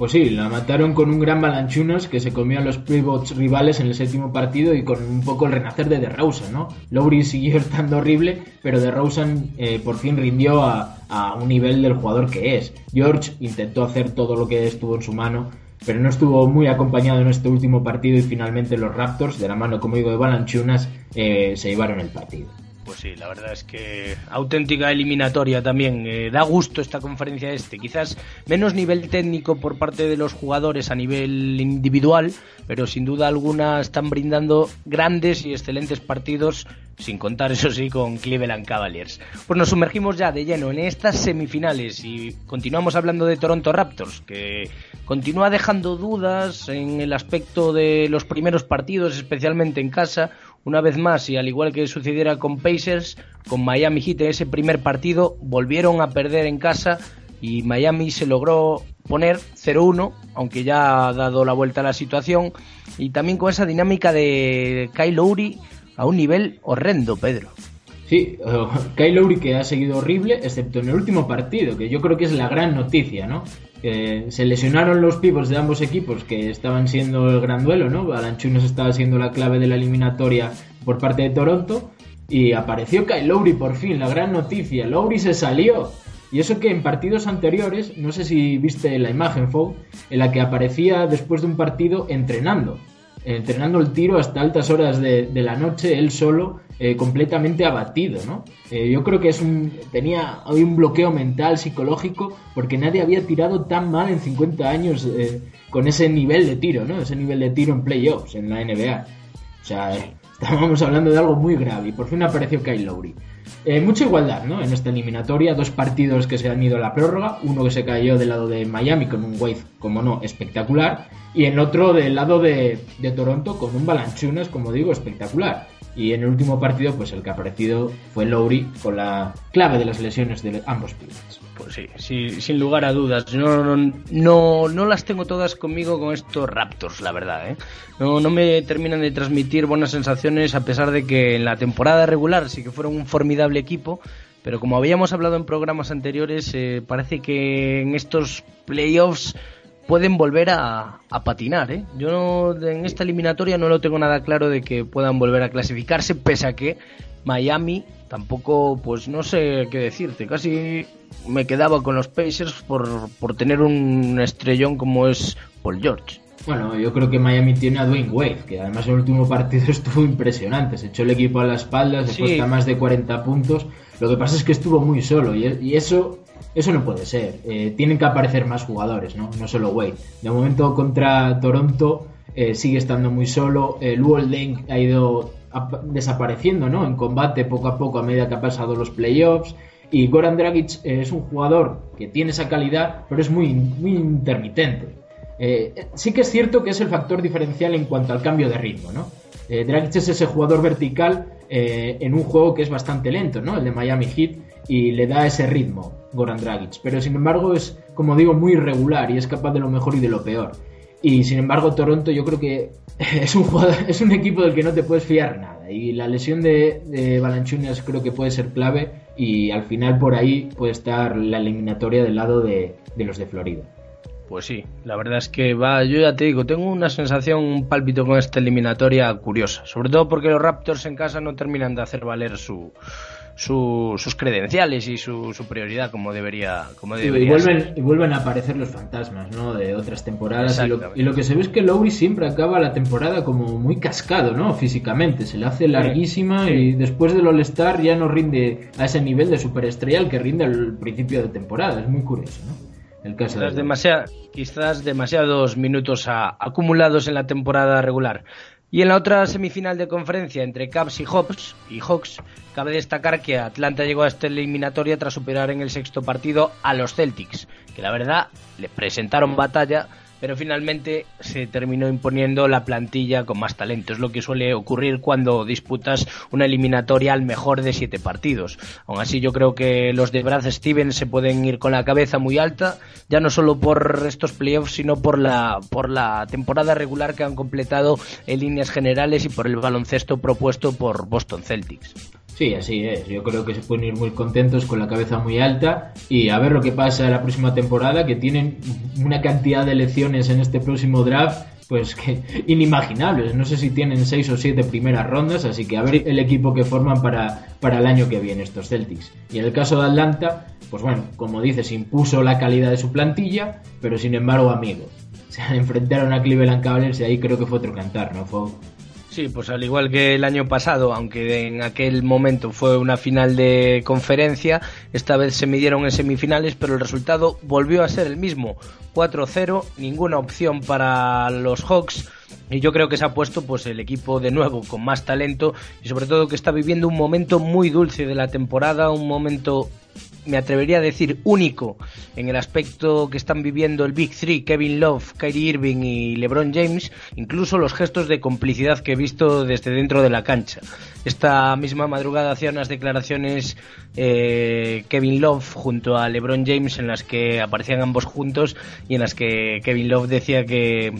Pues sí, la mataron con un gran Balanchunas que se comió a los pivots rivales en el séptimo partido y con un poco el renacer de DeRozan, ¿no? Lowry siguió estando horrible, pero DeRozan eh, por fin rindió a, un nivel del jugador que es. George intentó hacer todo lo que estuvo en su mano, pero no estuvo muy acompañado en este último partido y finalmente los Raptors, de la mano, como digo, de Balanchunas, eh, se llevaron el partido. Pues sí, la verdad es que auténtica eliminatoria también. Eh, da gusto esta conferencia este. Quizás menos nivel técnico por parte de los jugadores a nivel individual, pero sin duda alguna están brindando grandes y excelentes partidos, sin contar eso sí con Cleveland Cavaliers. Pues nos sumergimos ya de lleno en estas semifinales y continuamos hablando de Toronto Raptors, que continúa dejando dudas en el aspecto de los primeros partidos, especialmente en casa una vez más, y al igual que sucediera con Pacers, con Miami Heat en ese primer partido, volvieron a perder en casa y Miami se logró poner 0-1, aunque ya ha dado la vuelta a la situación, y también con esa dinámica de Kyle Lowry a un nivel horrendo, Pedro. Sí, Kyle Lowry que ha seguido horrible, excepto en el último partido, que yo creo que es la gran noticia, ¿no? se lesionaron los pivos de ambos equipos que estaban siendo el gran duelo, ¿no? Balanchunas estaba siendo la clave de la eliminatoria por parte de Toronto y apareció Kyle Lowry por fin, la gran noticia. Lowry se salió. Y eso que en partidos anteriores, no sé si viste la imagen, Fou, en la que aparecía después de un partido entrenando. Entrenando el tiro hasta altas horas de, la noche, él solo, eh, completamente abatido, ¿no? Eh, yo creo que es un, tenía hoy un bloqueo mental, psicológico, porque nadie había tirado tan mal en 50 años eh, con ese nivel de tiro, ¿no? Ese nivel de tiro en playoffs, en la NBA. O sea, estábamos hablando de algo muy grave y por fin apareció Kyle Lowry. Eh, mucha igualdad, ¿no? En esta eliminatoria, dos partidos que se han ido a la prórroga, uno que se cayó del lado de Miami con un wave, como no, espectacular, y en otro del lado de, Toronto con un Balanchunas, como digo, espectacular. Y en el último partido, pues el que ha aparecido fue Lowry con la clave de las lesiones de ambos pivots. Pues sí, sin lugar a dudas. No, no, no, las tengo todas conmigo con estos Raptors, la verdad. ¿eh? No, no me terminan de transmitir buenas sensaciones a pesar de que en la temporada regular sí que fueron un formidable equipo. Pero como habíamos hablado en programas anteriores, eh, parece que en estos playoffs pueden volver a, patinar. ¿eh? Yo en esta eliminatoria no lo tengo nada claro de que puedan volver a clasificarse, pese a que Miami tampoco, pues no sé qué decirte. Casi me quedaba con los Pacers por, por tener un estrellón como es Paul George. Bueno, yo creo que Miami tiene a Dwayne Wade, que además el último partido estuvo impresionante. Se echó el equipo a la espalda, se cuesta más de 40 puntos. Lo que pasa es que estuvo muy solo y, eso eso no puede ser. Eh, tienen que aparecer más jugadores, ¿no? No solo Wade. De momento contra Toronto eh, sigue estando muy solo. El Luol ha ido desapareciendo, ¿no? En combate poco a poco a medida que ha pasado los playoffs. Y Goran Dragic eh, es un jugador que tiene esa calidad, pero es muy, muy intermitente. sí que es cierto que es el factor diferencial en cuanto al cambio de ritmo, ¿no? Dragic es ese jugador vertical en un juego que es bastante lento, ¿no? El de Miami Heat y le da ese ritmo Goran Dragic, pero sin embargo es, como digo, muy irregular y es capaz de lo mejor y de lo peor. Y sin embargo Toronto yo creo que es un es un equipo del que no te puedes fiar nada y la lesión de, de creo que puede ser clave y al final por ahí puede estar la eliminatoria del lado de, de los de Florida. Pues sí, la verdad es que va, yo ya te digo, tengo una sensación, un pálpito con esta eliminatoria curiosa, sobre todo porque los Raptors en casa no terminan de hacer valer su, sus credenciales y su, prioridad como debería, como debería y, vuelven, y vuelven a aparecer los fantasmas ¿no? de otras temporadas y lo, que se ve es que Lowry siempre acaba la temporada como muy cascado ¿no? físicamente, se le hace larguísima y después del All-Star ya no rinde a ese nivel de superestrella al que rinde al principio de temporada, es muy curioso ¿no? El caso quizás, quizás demasiados minutos acumulados en la temporada regular. Y en la otra semifinal de conferencia entre Cavs y Hawks, y Hawks, cabe destacar que Atlanta llegó a esta eliminatoria tras superar en el sexto partido a los Celtics, que la verdad le presentaron batalla pero finalmente se terminó imponiendo la plantilla con más talento. Es lo que suele ocurrir cuando disputas una eliminatoria al mejor de siete partidos. Aún así, yo creo que los de Brad Stevens se pueden ir con la cabeza muy alta, ya no solo por estos playoffs, sino por la, por la temporada regular que han completado en líneas generales y por el baloncesto propuesto por Boston Celtics. Sí, así es. Yo creo que se pueden ir muy contentos con la cabeza muy alta y a ver lo que pasa la próxima temporada, que tienen una cantidad de elecciones en este próximo draft pues que inimaginables. No sé si tienen seis o siete primeras rondas, así que a ver el equipo que forman para, para el año que viene estos Celtics. Y en el caso de Atlanta, pues bueno, como dices, impuso la calidad de su plantilla, pero sin embargo, amigo. Se enfrentaron a Cleveland Cavaliers y ahí creo que fue otro cantar, ¿no? Fue Sí, pues al igual que el año pasado, aunque en aquel momento fue una final de conferencia, esta vez se midieron en semifinales, pero el resultado volvió a ser el mismo, 4-0, ninguna opción para los Hawks. Y yo creo que se ha puesto pues el equipo de nuevo con más talento y sobre todo que está viviendo un momento muy dulce de la temporada, un momento me atrevería a decir único en el aspecto que están viviendo el Big Three, Kevin Love, Kyrie Irving y LeBron James, incluso los gestos de complicidad que he visto desde dentro de la cancha. Esta misma madrugada hacía unas declaraciones eh, Kevin Love junto a LeBron James en las que aparecían ambos juntos y en las que Kevin Love decía que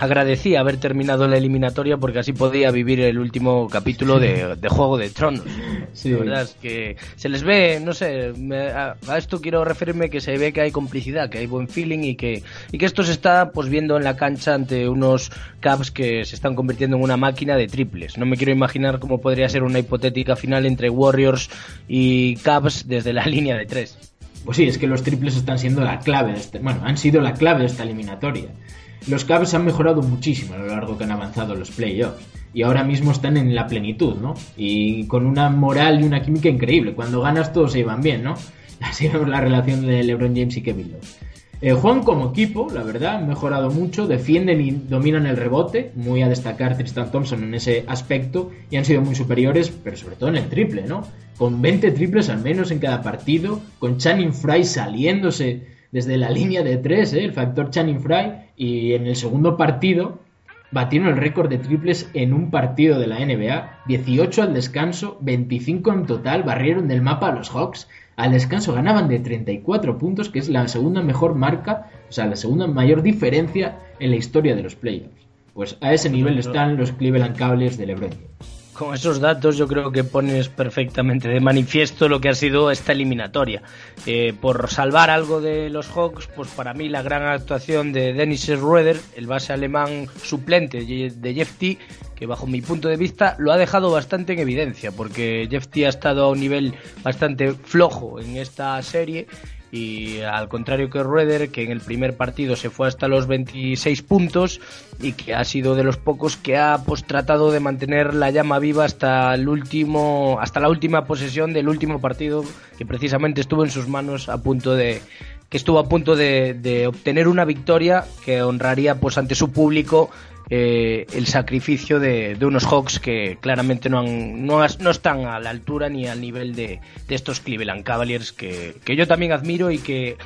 agradecía haber terminado la eliminatoria porque así podía vivir el último capítulo de, Juego de Tronos. Sí. La verdad es que se les ve, no sé, a, esto quiero referirme que se ve que hay complicidad, que hay buen feeling y que, y que esto se está pues viendo en la cancha ante unos Cavs que se están convirtiendo en una máquina de triples. No me quiero imaginar cómo podría ser una hipotética final entre Warriors y Cavs desde la línea de tres. Pues sí, es que los triples están siendo la clave, de este, bueno, han sido la clave de esta eliminatoria. Los Cavs han mejorado muchísimo a lo largo que han avanzado los playoffs y ahora mismo están en la plenitud, ¿no? Y con una moral y una química increíble. Cuando ganas todos se llevan bien, ¿no? Así vemos la relación de LeBron James y Kevin Love. Eh, juegan como equipo, la verdad, han mejorado mucho, defienden y dominan el rebote, muy a destacar Tristan Thompson en ese aspecto, y han sido muy superiores, pero sobre todo en el triple, ¿no? Con 20 triples al menos en cada partido, con Channing Fry saliéndose desde la línea de 3, ¿eh? el factor Channing Fry, y en el segundo partido batieron el récord de triples en un partido de la NBA, 18 al descanso, 25 en total, barrieron del mapa a los Hawks, al descanso ganaban de 34 puntos, que es la segunda mejor marca, o sea, la segunda mayor diferencia en la historia de los playoffs. Pues a ese nivel están los Cleveland Cavaliers de LeBron con esos datos yo creo que pones perfectamente de manifiesto lo que ha sido esta eliminatoria. Eh, por salvar algo de los Hawks, pues para mí la gran actuación de Dennis Schroeder, el base alemán suplente de Jeff T, que bajo mi punto de vista lo ha dejado bastante en evidencia, porque Jeff T ha estado a un nivel bastante flojo en esta serie y al contrario que Rueder, que en el primer partido se fue hasta los 26 puntos y que ha sido de los pocos que ha pues, tratado de mantener la llama viva hasta el último hasta la última posesión del último partido que precisamente estuvo en sus manos a punto de que estuvo a punto de, de obtener una victoria que honraría pues ante su público eh, el sacrificio de, unos Hawks que claramente no, no, están a la altura ni al nivel de, estos Cleveland Cavaliers que, yo también admiro y que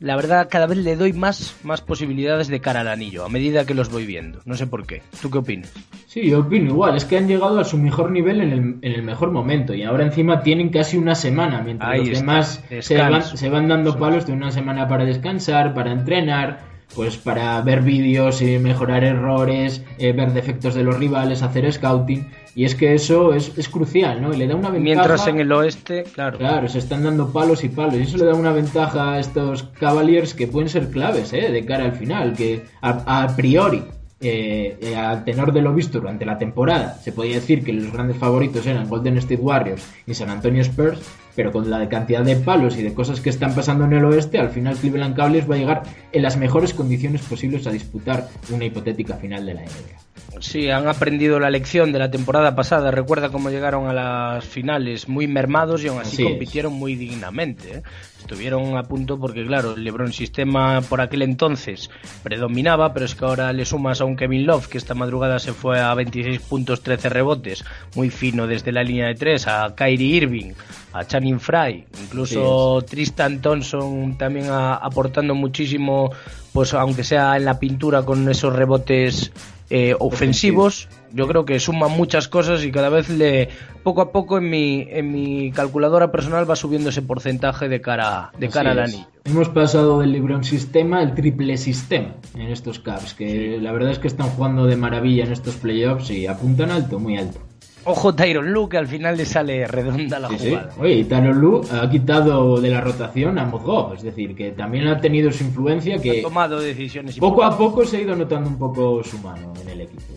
la verdad cada vez le doy más, más posibilidades de cara al anillo a medida que los voy viendo. No sé por qué. ¿Tú qué opinas? Sí, yo opino igual. Es que han llegado a su mejor nivel en el, mejor momento y ahora encima tienen casi una semana mientras los demás se van, se van dando palos de una semana para descansar, para entrenar pues para ver vídeos y mejorar errores, eh, ver defectos de los rivales, hacer scouting. Y es que eso es, es, crucial, ¿no? Y le da una ventaja. Mientras en el oeste, claro. Claro, se están dando palos y palos. Y eso le da una ventaja a estos Cavaliers que pueden ser claves, ¿eh? De cara al final. Que a, a priori eh, eh, al tenor de lo visto durante la temporada, se podía decir que los grandes favoritos eran Golden State Warriors y San Antonio Spurs, pero con la cantidad de palos y de cosas que están pasando en el oeste, al final Cleveland Cavaliers va a llegar en las mejores condiciones posibles a disputar una hipotética final de la NBA. Sí, han aprendido la lección de la temporada pasada. Recuerda cómo llegaron a las finales muy mermados y aún así, compitieron muy dignamente. ¿eh? estuvieron a punto porque claro, el LeBron sistema por aquel entonces predominaba, pero es que ahora le sumas a un Kevin Love que esta madrugada se fue a 26 puntos, 13 rebotes, muy fino desde la línea de 3, a Kyrie Irving, a Channing Fry, incluso Tristan Thompson también aportando muchísimo, pues aunque sea en la pintura con esos rebotes eh, ofensivos. Yo creo que suma muchas cosas y cada vez le poco a poco en mi en mi calculadora personal va subiendo ese porcentaje de cara de cara al anillo. Hemos pasado del LeBron sistema al triple sistema en estos Caps, que la verdad es que están jugando de maravilla en estos playoffs y apuntan alto, muy alto. Ojo Tyron Lu, que al final le sale redonda la jugada. Oye, Tyron Lu ha quitado de la rotación a Mozgov, es decir, que también ha tenido su influencia que... Ha tomado decisiones. Poco a poco se ha ido notando un poco su mano en el equipo.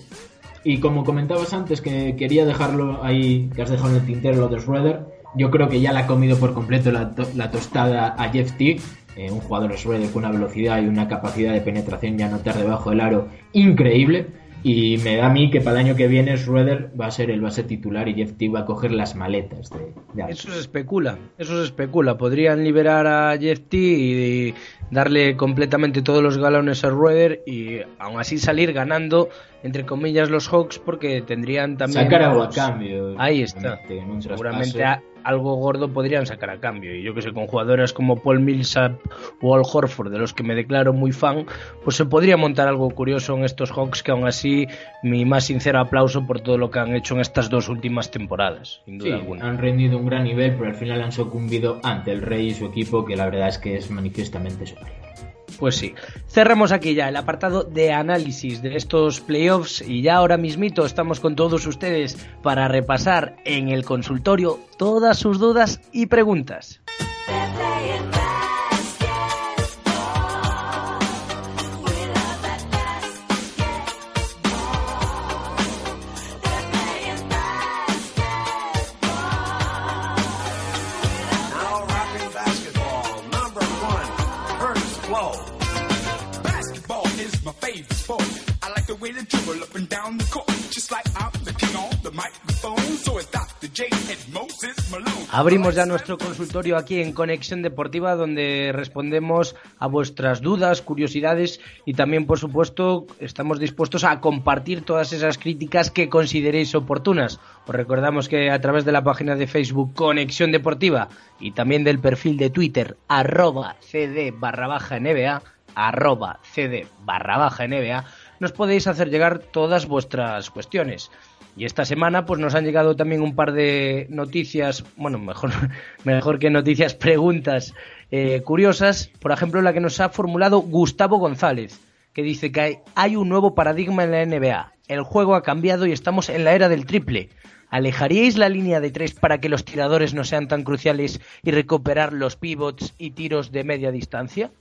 Y como comentabas antes que quería dejarlo ahí, que has dejado en el tintero lo de Schroeder, yo creo que ya le ha comido por completo la, tostada a Jeff Teague, eh, un jugador Schroeder con una velocidad y una capacidad de penetración y anotar debajo del aro increíble. Y me da a mí que para el año que viene Schroeder va a ser el base titular y Jeff T va a coger las maletas de, Eso se especula, eso se especula. Podrían liberar a Jeff T y darle completamente todos los galones a Schroeder y aún así salir ganando entre comillas los Hawks porque tendrían también sacar algo a cambio. Ahí está. Seguramente algo gordo podrían sacar a cambio. Y yo que sé, con jugadores como Paul Millsap o Al Horford, de los que me declaro muy fan, pues se podría montar algo curioso en estos Hawks que aún así mi más sincero aplauso por todo lo que han hecho en estas dos últimas temporadas, sin duda alguna. Han rendido un gran nivel, pero al final han sucumbido ante el Rey y su equipo, que la verdad es que es manifiestamente superior. Pues sí. Cerremos aquí ya el apartado de análisis de estos playoffs y ya ahora mismito estamos con todos ustedes para repasar en el consultorio todas sus dudas y preguntas. Abrimos ya nuestro consultorio aquí en Conexión Deportiva donde respondemos a vuestras dudas, curiosidades y también, por supuesto, estamos dispuestos a compartir todas esas críticas que consideréis oportunas. Os recordamos que a través de la página de Facebook Conexión Deportiva y también del perfil de Twitter arroba cd barra baja NBA, arroba cd barra baja NBA, nos podéis hacer llegar todas vuestras cuestiones. Y esta semana pues nos han llegado también un par de noticias, bueno, mejor, mejor que noticias, preguntas eh, curiosas. Por ejemplo, la que nos ha formulado Gustavo González, que dice que hay, hay un nuevo paradigma en la NBA. El juego ha cambiado y estamos en la era del triple. ¿Alejaríais la línea de tres para que los tiradores no sean tan cruciales y recuperar los pivots y tiros de media distancia?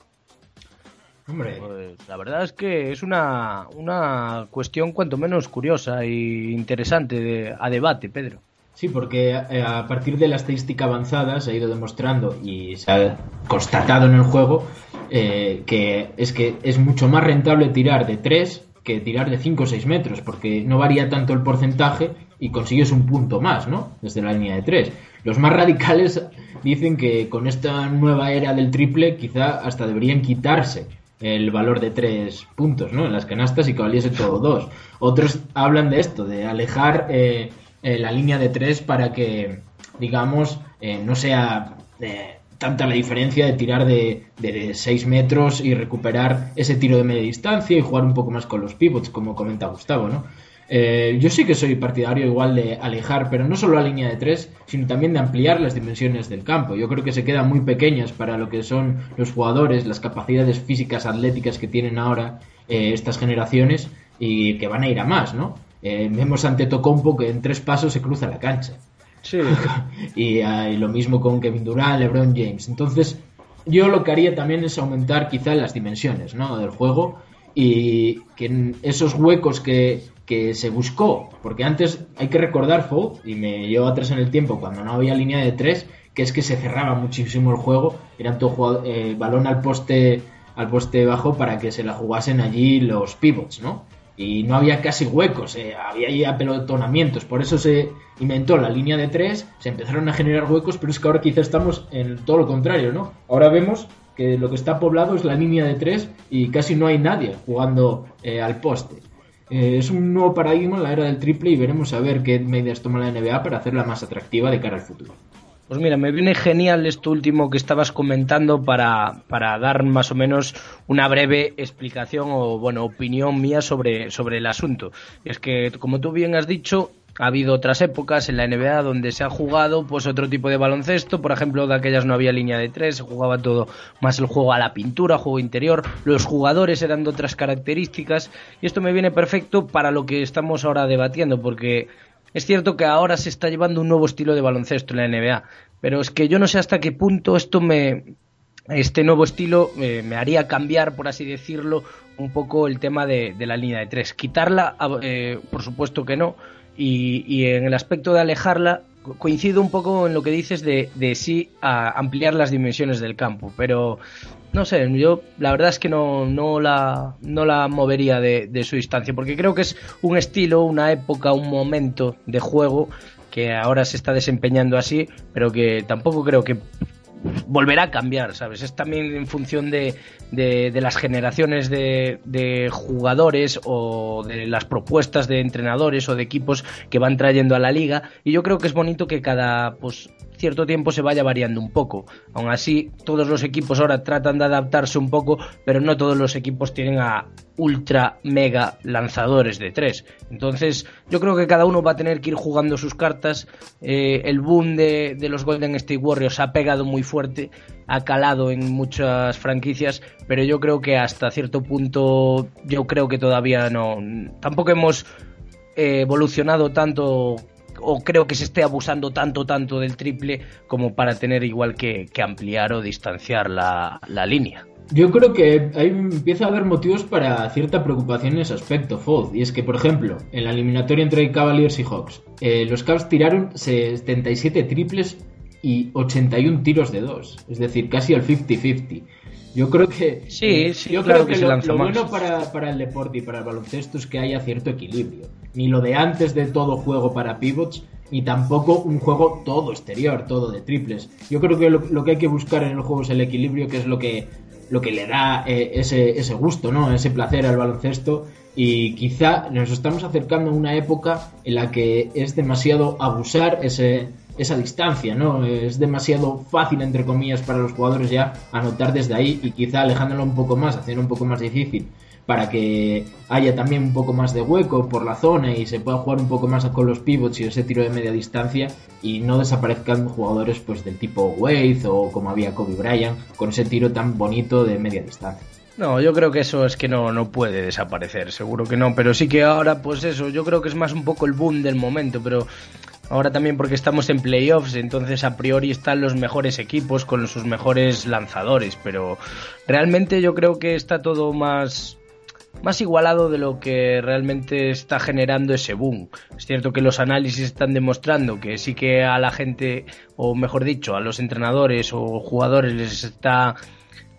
Hombre. Pues la verdad es que es una, una cuestión cuanto menos curiosa e interesante a debate, Pedro. Sí, porque eh, a partir de la estadística avanzada se ha ido demostrando y se ha constatado en el juego eh, que es que es mucho más rentable tirar de 3 que tirar de 5 o 6 metros, porque no varía tanto el porcentaje y consigues un punto más, ¿no? Desde la línea de 3. Los más radicales dicen que con esta nueva era del triple quizá hasta deberían quitarse el valor de tres puntos ¿no? en las canastas y que valiese todo dos. Otros hablan de esto, de alejar eh, eh, la línea de tres para que, digamos, eh, no sea tanta la diferencia de tirar de, de, 6 metros y recuperar ese tiro de media distancia y jugar un poco más con los pivots, como comenta Gustavo, ¿no? Eh, yo sí que soy partidario igual de alejar, pero no solo la línea de tres, sino también de ampliar las dimensiones del campo. Yo creo que se quedan muy pequeñas para lo que son los jugadores, las capacidades físicas, atléticas que tienen ahora eh, estas generaciones y que van a ir a más, ¿no? Eh, vemos ante Tocompo que en tres pasos se cruza la cancha. Sí. y, lo mismo con Kevin Durant, LeBron James. Entonces, yo lo que haría también es aumentar quizá las dimensiones ¿no? del juego y que esos huecos que, que se buscó, porque antes hay que recordar, Fold, y me llevo atrás en el tiempo, cuando no había línea de tres, que es que se cerraba muchísimo el juego, era todo eh, balón al poste al poste bajo para que se la jugasen allí los pivots, ¿no? Y no había casi huecos, eh, había ahí apelotonamientos, por eso se inventó la línea de tres, se empezaron a generar huecos, pero es que ahora quizá estamos en todo lo contrario, ¿no? Ahora vemos que lo que está poblado es la línea de tres y casi no hay nadie jugando eh, al poste. Eh, es un nuevo paradigma en la era del triple y veremos a ver qué medidas toma la NBA para hacerla más atractiva de cara al futuro. Pues mira, me viene genial esto último que estabas comentando para, para dar más o menos una breve explicación o, bueno, opinión mía sobre, sobre el asunto. es que, como tú bien has dicho, ha habido otras épocas en la NBA donde se ha jugado pues otro tipo de baloncesto, por ejemplo, de aquellas no había línea de tres, se jugaba todo más el juego a la pintura, juego interior, los jugadores eran de otras características. Y esto me viene perfecto para lo que estamos ahora debatiendo porque es cierto que ahora se está llevando un nuevo estilo de baloncesto en la NBA, pero es que yo no sé hasta qué punto esto me este nuevo estilo eh, me haría cambiar, por así decirlo, un poco el tema de, la línea de tres. Quitarla, eh, por supuesto que no, y, en el aspecto de alejarla, coincido un poco en lo que dices de, sí a ampliar las dimensiones del campo, pero no sé, yo la verdad es que no, no, la, no la movería de, su distancia, porque creo que es un estilo, una época, un momento de juego que ahora se está desempeñando así, pero que tampoco creo que volverá a cambiar, ¿sabes? Es también en función de, de, las generaciones de, de, jugadores o de las propuestas de entrenadores o de equipos que van trayendo a la liga. Y yo creo que es bonito que cada pues, cierto tiempo se vaya variando un poco. Aún así, todos los equipos ahora tratan de adaptarse un poco, pero no todos los equipos tienen a ultra mega lanzadores de tres. Entonces, yo creo que cada uno va a tener que ir jugando sus cartas. Eh, el boom de, de, los Golden State Warriors ha pegado muy fuerte, ha calado en muchas franquicias, pero yo creo que hasta cierto punto, yo creo que todavía no. Tampoco hemos eh, evolucionado tanto o creo que se esté abusando tanto, tanto del triple como para tener igual que, ampliar o distanciar la, línea. Yo creo que ahí empieza a haber motivos para cierta preocupación en ese aspecto, Fold. Y es que, por ejemplo, en la eliminatoria entre Cavaliers y Hawks, eh, los Cavs tiraron 77 triples y 81 tiros de dos. Es decir, casi al 50-50. Yo creo que. Sí, sí, yo claro creo que, se lo, lanza lo más. bueno para, para el deporte y para el baloncesto es que haya cierto equilibrio. Ni lo de antes de todo juego para pivots, ni tampoco un juego todo exterior, todo de triples. Yo creo que lo, lo que hay que buscar en el juego es el equilibrio, que es lo que, lo que le da eh, ese, ese gusto, ¿no? Ese placer al baloncesto. Y quizá nos estamos acercando a una época en la que es demasiado abusar ese, esa distancia, ¿no? Es demasiado fácil, entre comillas, para los jugadores ya anotar desde ahí y quizá alejándolo un poco más, haciendo un poco más difícil para que haya también un poco más de hueco por la zona y se pueda jugar un poco más con los pivots y ese tiro de media distancia y no desaparezcan jugadores pues del tipo Wade o como había Kobe Bryant con ese tiro tan bonito de media distancia. No, yo creo que eso es que no, no puede desaparecer, seguro que no, pero sí que ahora, pues eso, yo creo que es más un poco el boom del momento, pero ahora también porque estamos en playoffs, entonces a priori están los mejores equipos con sus mejores lanzadores, pero realmente yo creo que está todo más más igualado de lo que realmente está generando ese boom. Es cierto que los análisis están demostrando que sí que a la gente, o mejor dicho, a los entrenadores o jugadores les está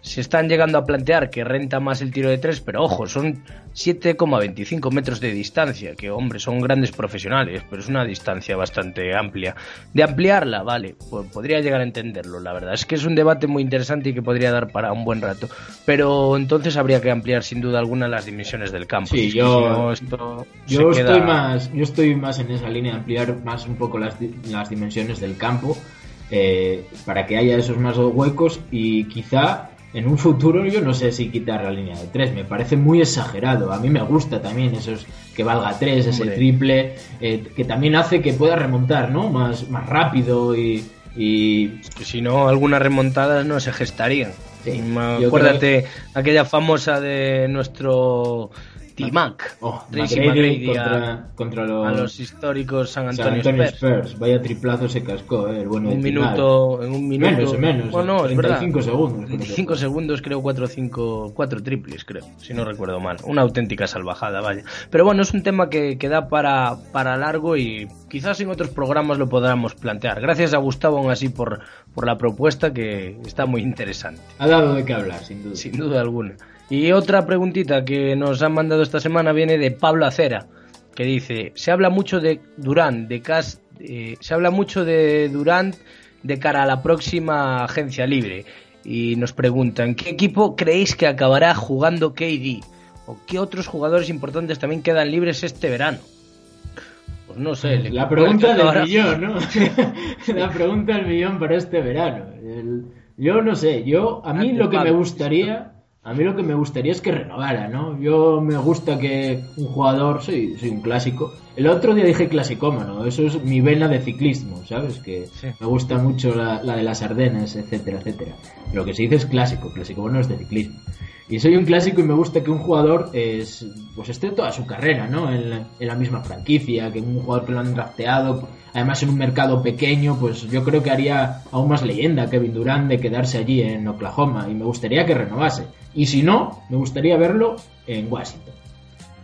se están llegando a plantear que renta más el tiro de tres, pero ojo, son 7,25 metros de distancia, que hombre, son grandes profesionales, pero es una distancia bastante amplia. De ampliarla, vale, pues podría llegar a entenderlo, la verdad. Es que es un debate muy interesante y que podría dar para un buen rato. Pero entonces habría que ampliar sin duda alguna las dimensiones del campo. Sí, Es yo- si no, esto Yo estoy más, yo estoy más en esa línea de ampliar más un poco las, las dimensiones del campo eh, para que haya esos más huecos y quizá en un futuro yo no sé si quitar la línea de tres. Me parece muy exagerado. A mí me gusta también esos que valga tres, ese Hombre. triple eh, que también hace que pueda remontar, ¿no? Más, más rápido y, y que si no, algunas remontadas no se gestarían. Sí, Acuérdate aquella famosa de nuestro T-Mac, oh, Tracy McGrady McGrady a- contra, contra los, a los históricos San San Antonio, Spurs. Spurs. Vaya triplazo se cascó, eh, el bueno Un minuto, en un minuto. Menos, menos. Bueno, es verdad. 35 segundos. creo que 25 fue. segundos, creo, 4 cinco, cuatro triples, creo, si no recuerdo mal. Una auténtica salvajada, vaya. Pero bueno, es un tema que, que da para, para largo y quizás en otros programas lo podamos plantear. Gracias a Gustavo, aún así, por, por la propuesta que está muy interesante. Ha dado de qué hablar, sin duda. Sin duda alguna. Y otra preguntita que nos han mandado esta semana viene de Pablo Acera, que dice, se habla mucho de Durant, de Cas, eh, se habla mucho de Durant de cara a la próxima agencia libre. Y nos preguntan, ¿qué equipo creéis que acabará jugando KD? ¿O qué otros jugadores importantes también quedan libres este verano? Pues no sé. el La pregunta del millón, ¿no? la pregunta del millón para este verano. El- yo no sé, yo a mí lo que me gustaría, a mí lo que me gustaría es que renovara, ¿no? Yo me gusta que un jugador, soy, soy un clásico. El otro día dije clasicómano, eso es mi vena de ciclismo, ¿sabes? Que Sí. me gusta mucho la, la de las Ardenas, etcétera, etcétera. Lo que se dice es clásico, clasicómano es de ciclismo. Y soy un clásico y me gusta que un jugador es, pues esté toda su carrera, ¿no? En la, en la misma franquicia, que un jugador que lo han drafteado, además en un mercado pequeño, pues yo creo que haría aún más leyenda Kevin Durant de quedarse allí en Oklahoma y me gustaría que renovase. Y si no, me gustaría verlo en Washington.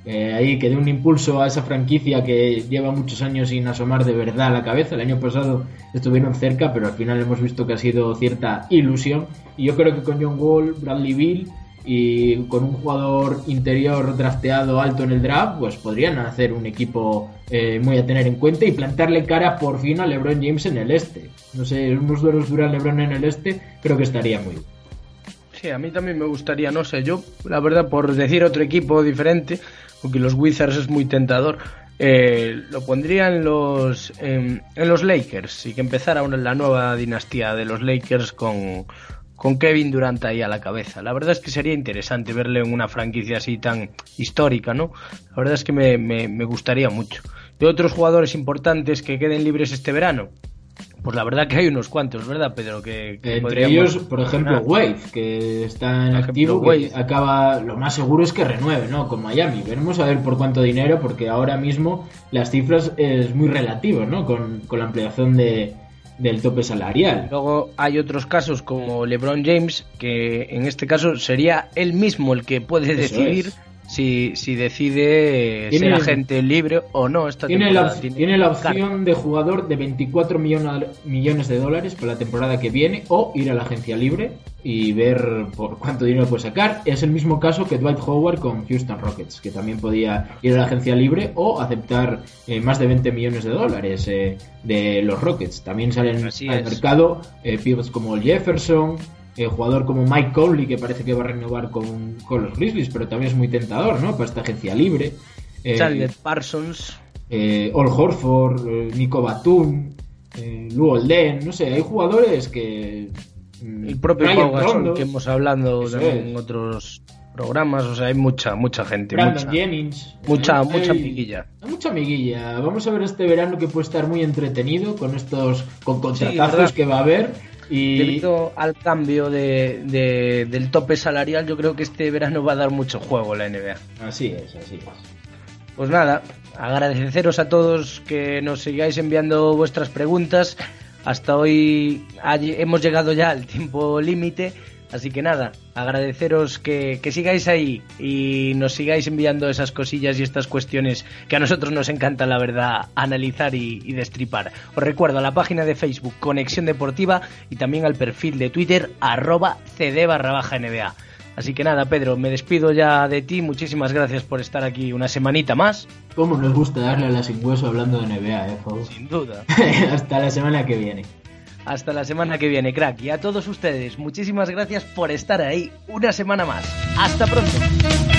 Eh, ahí que dé un impulso a esa franquicia que lleva muchos años sin asomar de verdad a la cabeza. El año pasado estuvieron cerca, pero al final hemos visto que ha sido cierta ilusión. Y yo creo que con John Wall, Bradley Bill y con un jugador interior drafteado alto en el draft, pues podrían hacer un equipo eh, muy a tener en cuenta y plantarle cara por fin a LeBron James en el este. No sé, unos duelos duran LeBron en el este, creo que estaría muy bien. Sí, a mí también me gustaría, no sé, yo, la verdad, por decir otro equipo diferente, porque los Wizards es muy tentador, eh, lo pondría en los, en, en los Lakers y que empezara una, la nueva dinastía de los Lakers con, con Kevin Durant ahí a la cabeza. La verdad es que sería interesante verle en una franquicia así tan histórica, ¿no? La verdad es que me, me, me gustaría mucho. De otros jugadores importantes que queden libres este verano, pues la verdad que hay unos cuantos, ¿verdad, Pedro? Que, que Entre ellos, por ejemplo. Wade, que está en activo, que Wade. acaba, lo más seguro es que renueve, ¿no? Con Miami. Veremos a ver por cuánto dinero, porque ahora mismo las cifras es muy relativo, ¿no? Con, con la ampliación de, del tope salarial. Luego hay otros casos como LeBron James, que en este caso sería él mismo el que puede Eso decidir es. Si, si decide ser agente libre o no. Esta tiene, la, tiene, la opción de jugador de 24 millones de dólares para la temporada que viene o ir a la agencia libre y ver por cuánto dinero puede sacar. Es el mismo caso que Dwight Howard con Houston Rockets, que también podía ir a la agencia libre o aceptar eh, más de 20 millones de dólares eh, de los Rockets. También salen al mercado eh, como Jefferson, eh, jugador como Mike Conley, que parece que va a renovar con, los Grizzlies, pero también es muy tentador, ¿no? Para esta agencia libre. Eh, Parsons. Eh, Ol Horford, eh, Nico Batum, eh, Lou Olden, no sé, hay jugadores que... Mm, El propio Pau que hemos hablado en otros programas, o sea, hay mucha, mucha gente. Brandon Jennings. Mucha, mucha amiguilla. Mucha amiguilla. Vamos a ver este verano que puede estar muy entretenido con estos con contratazos que va a haber y... Debido al cambio de, del tope salarial, yo creo que este verano va a dar mucho juego la NBA. Así es, así es. Pues nada, agradeceros a todos que nos sigáis enviando vuestras preguntas. Hasta hoy hemos llegado ya al tiempo límite Así que nada, agradeceros que, sigáis ahí y nos sigáis enviando esas cosillas y estas cuestiones que a nosotros nos encanta, la verdad, analizar y, destripar. Os recuerdo a la página de Facebook Conexión Deportiva y también al perfil de Twitter arroba cd barra baja NBA. Así que nada, Pedro, me despido ya de ti. Muchísimas gracias por estar aquí una semanita más. ¿Cómo nos gusta darle a la sin hueso hablando de NBA, eh, Sin duda. Hasta la semana que viene. Hasta la semana que viene, crack. Y a todos ustedes, muchísimas gracias por estar ahí una semana más. Hasta pronto.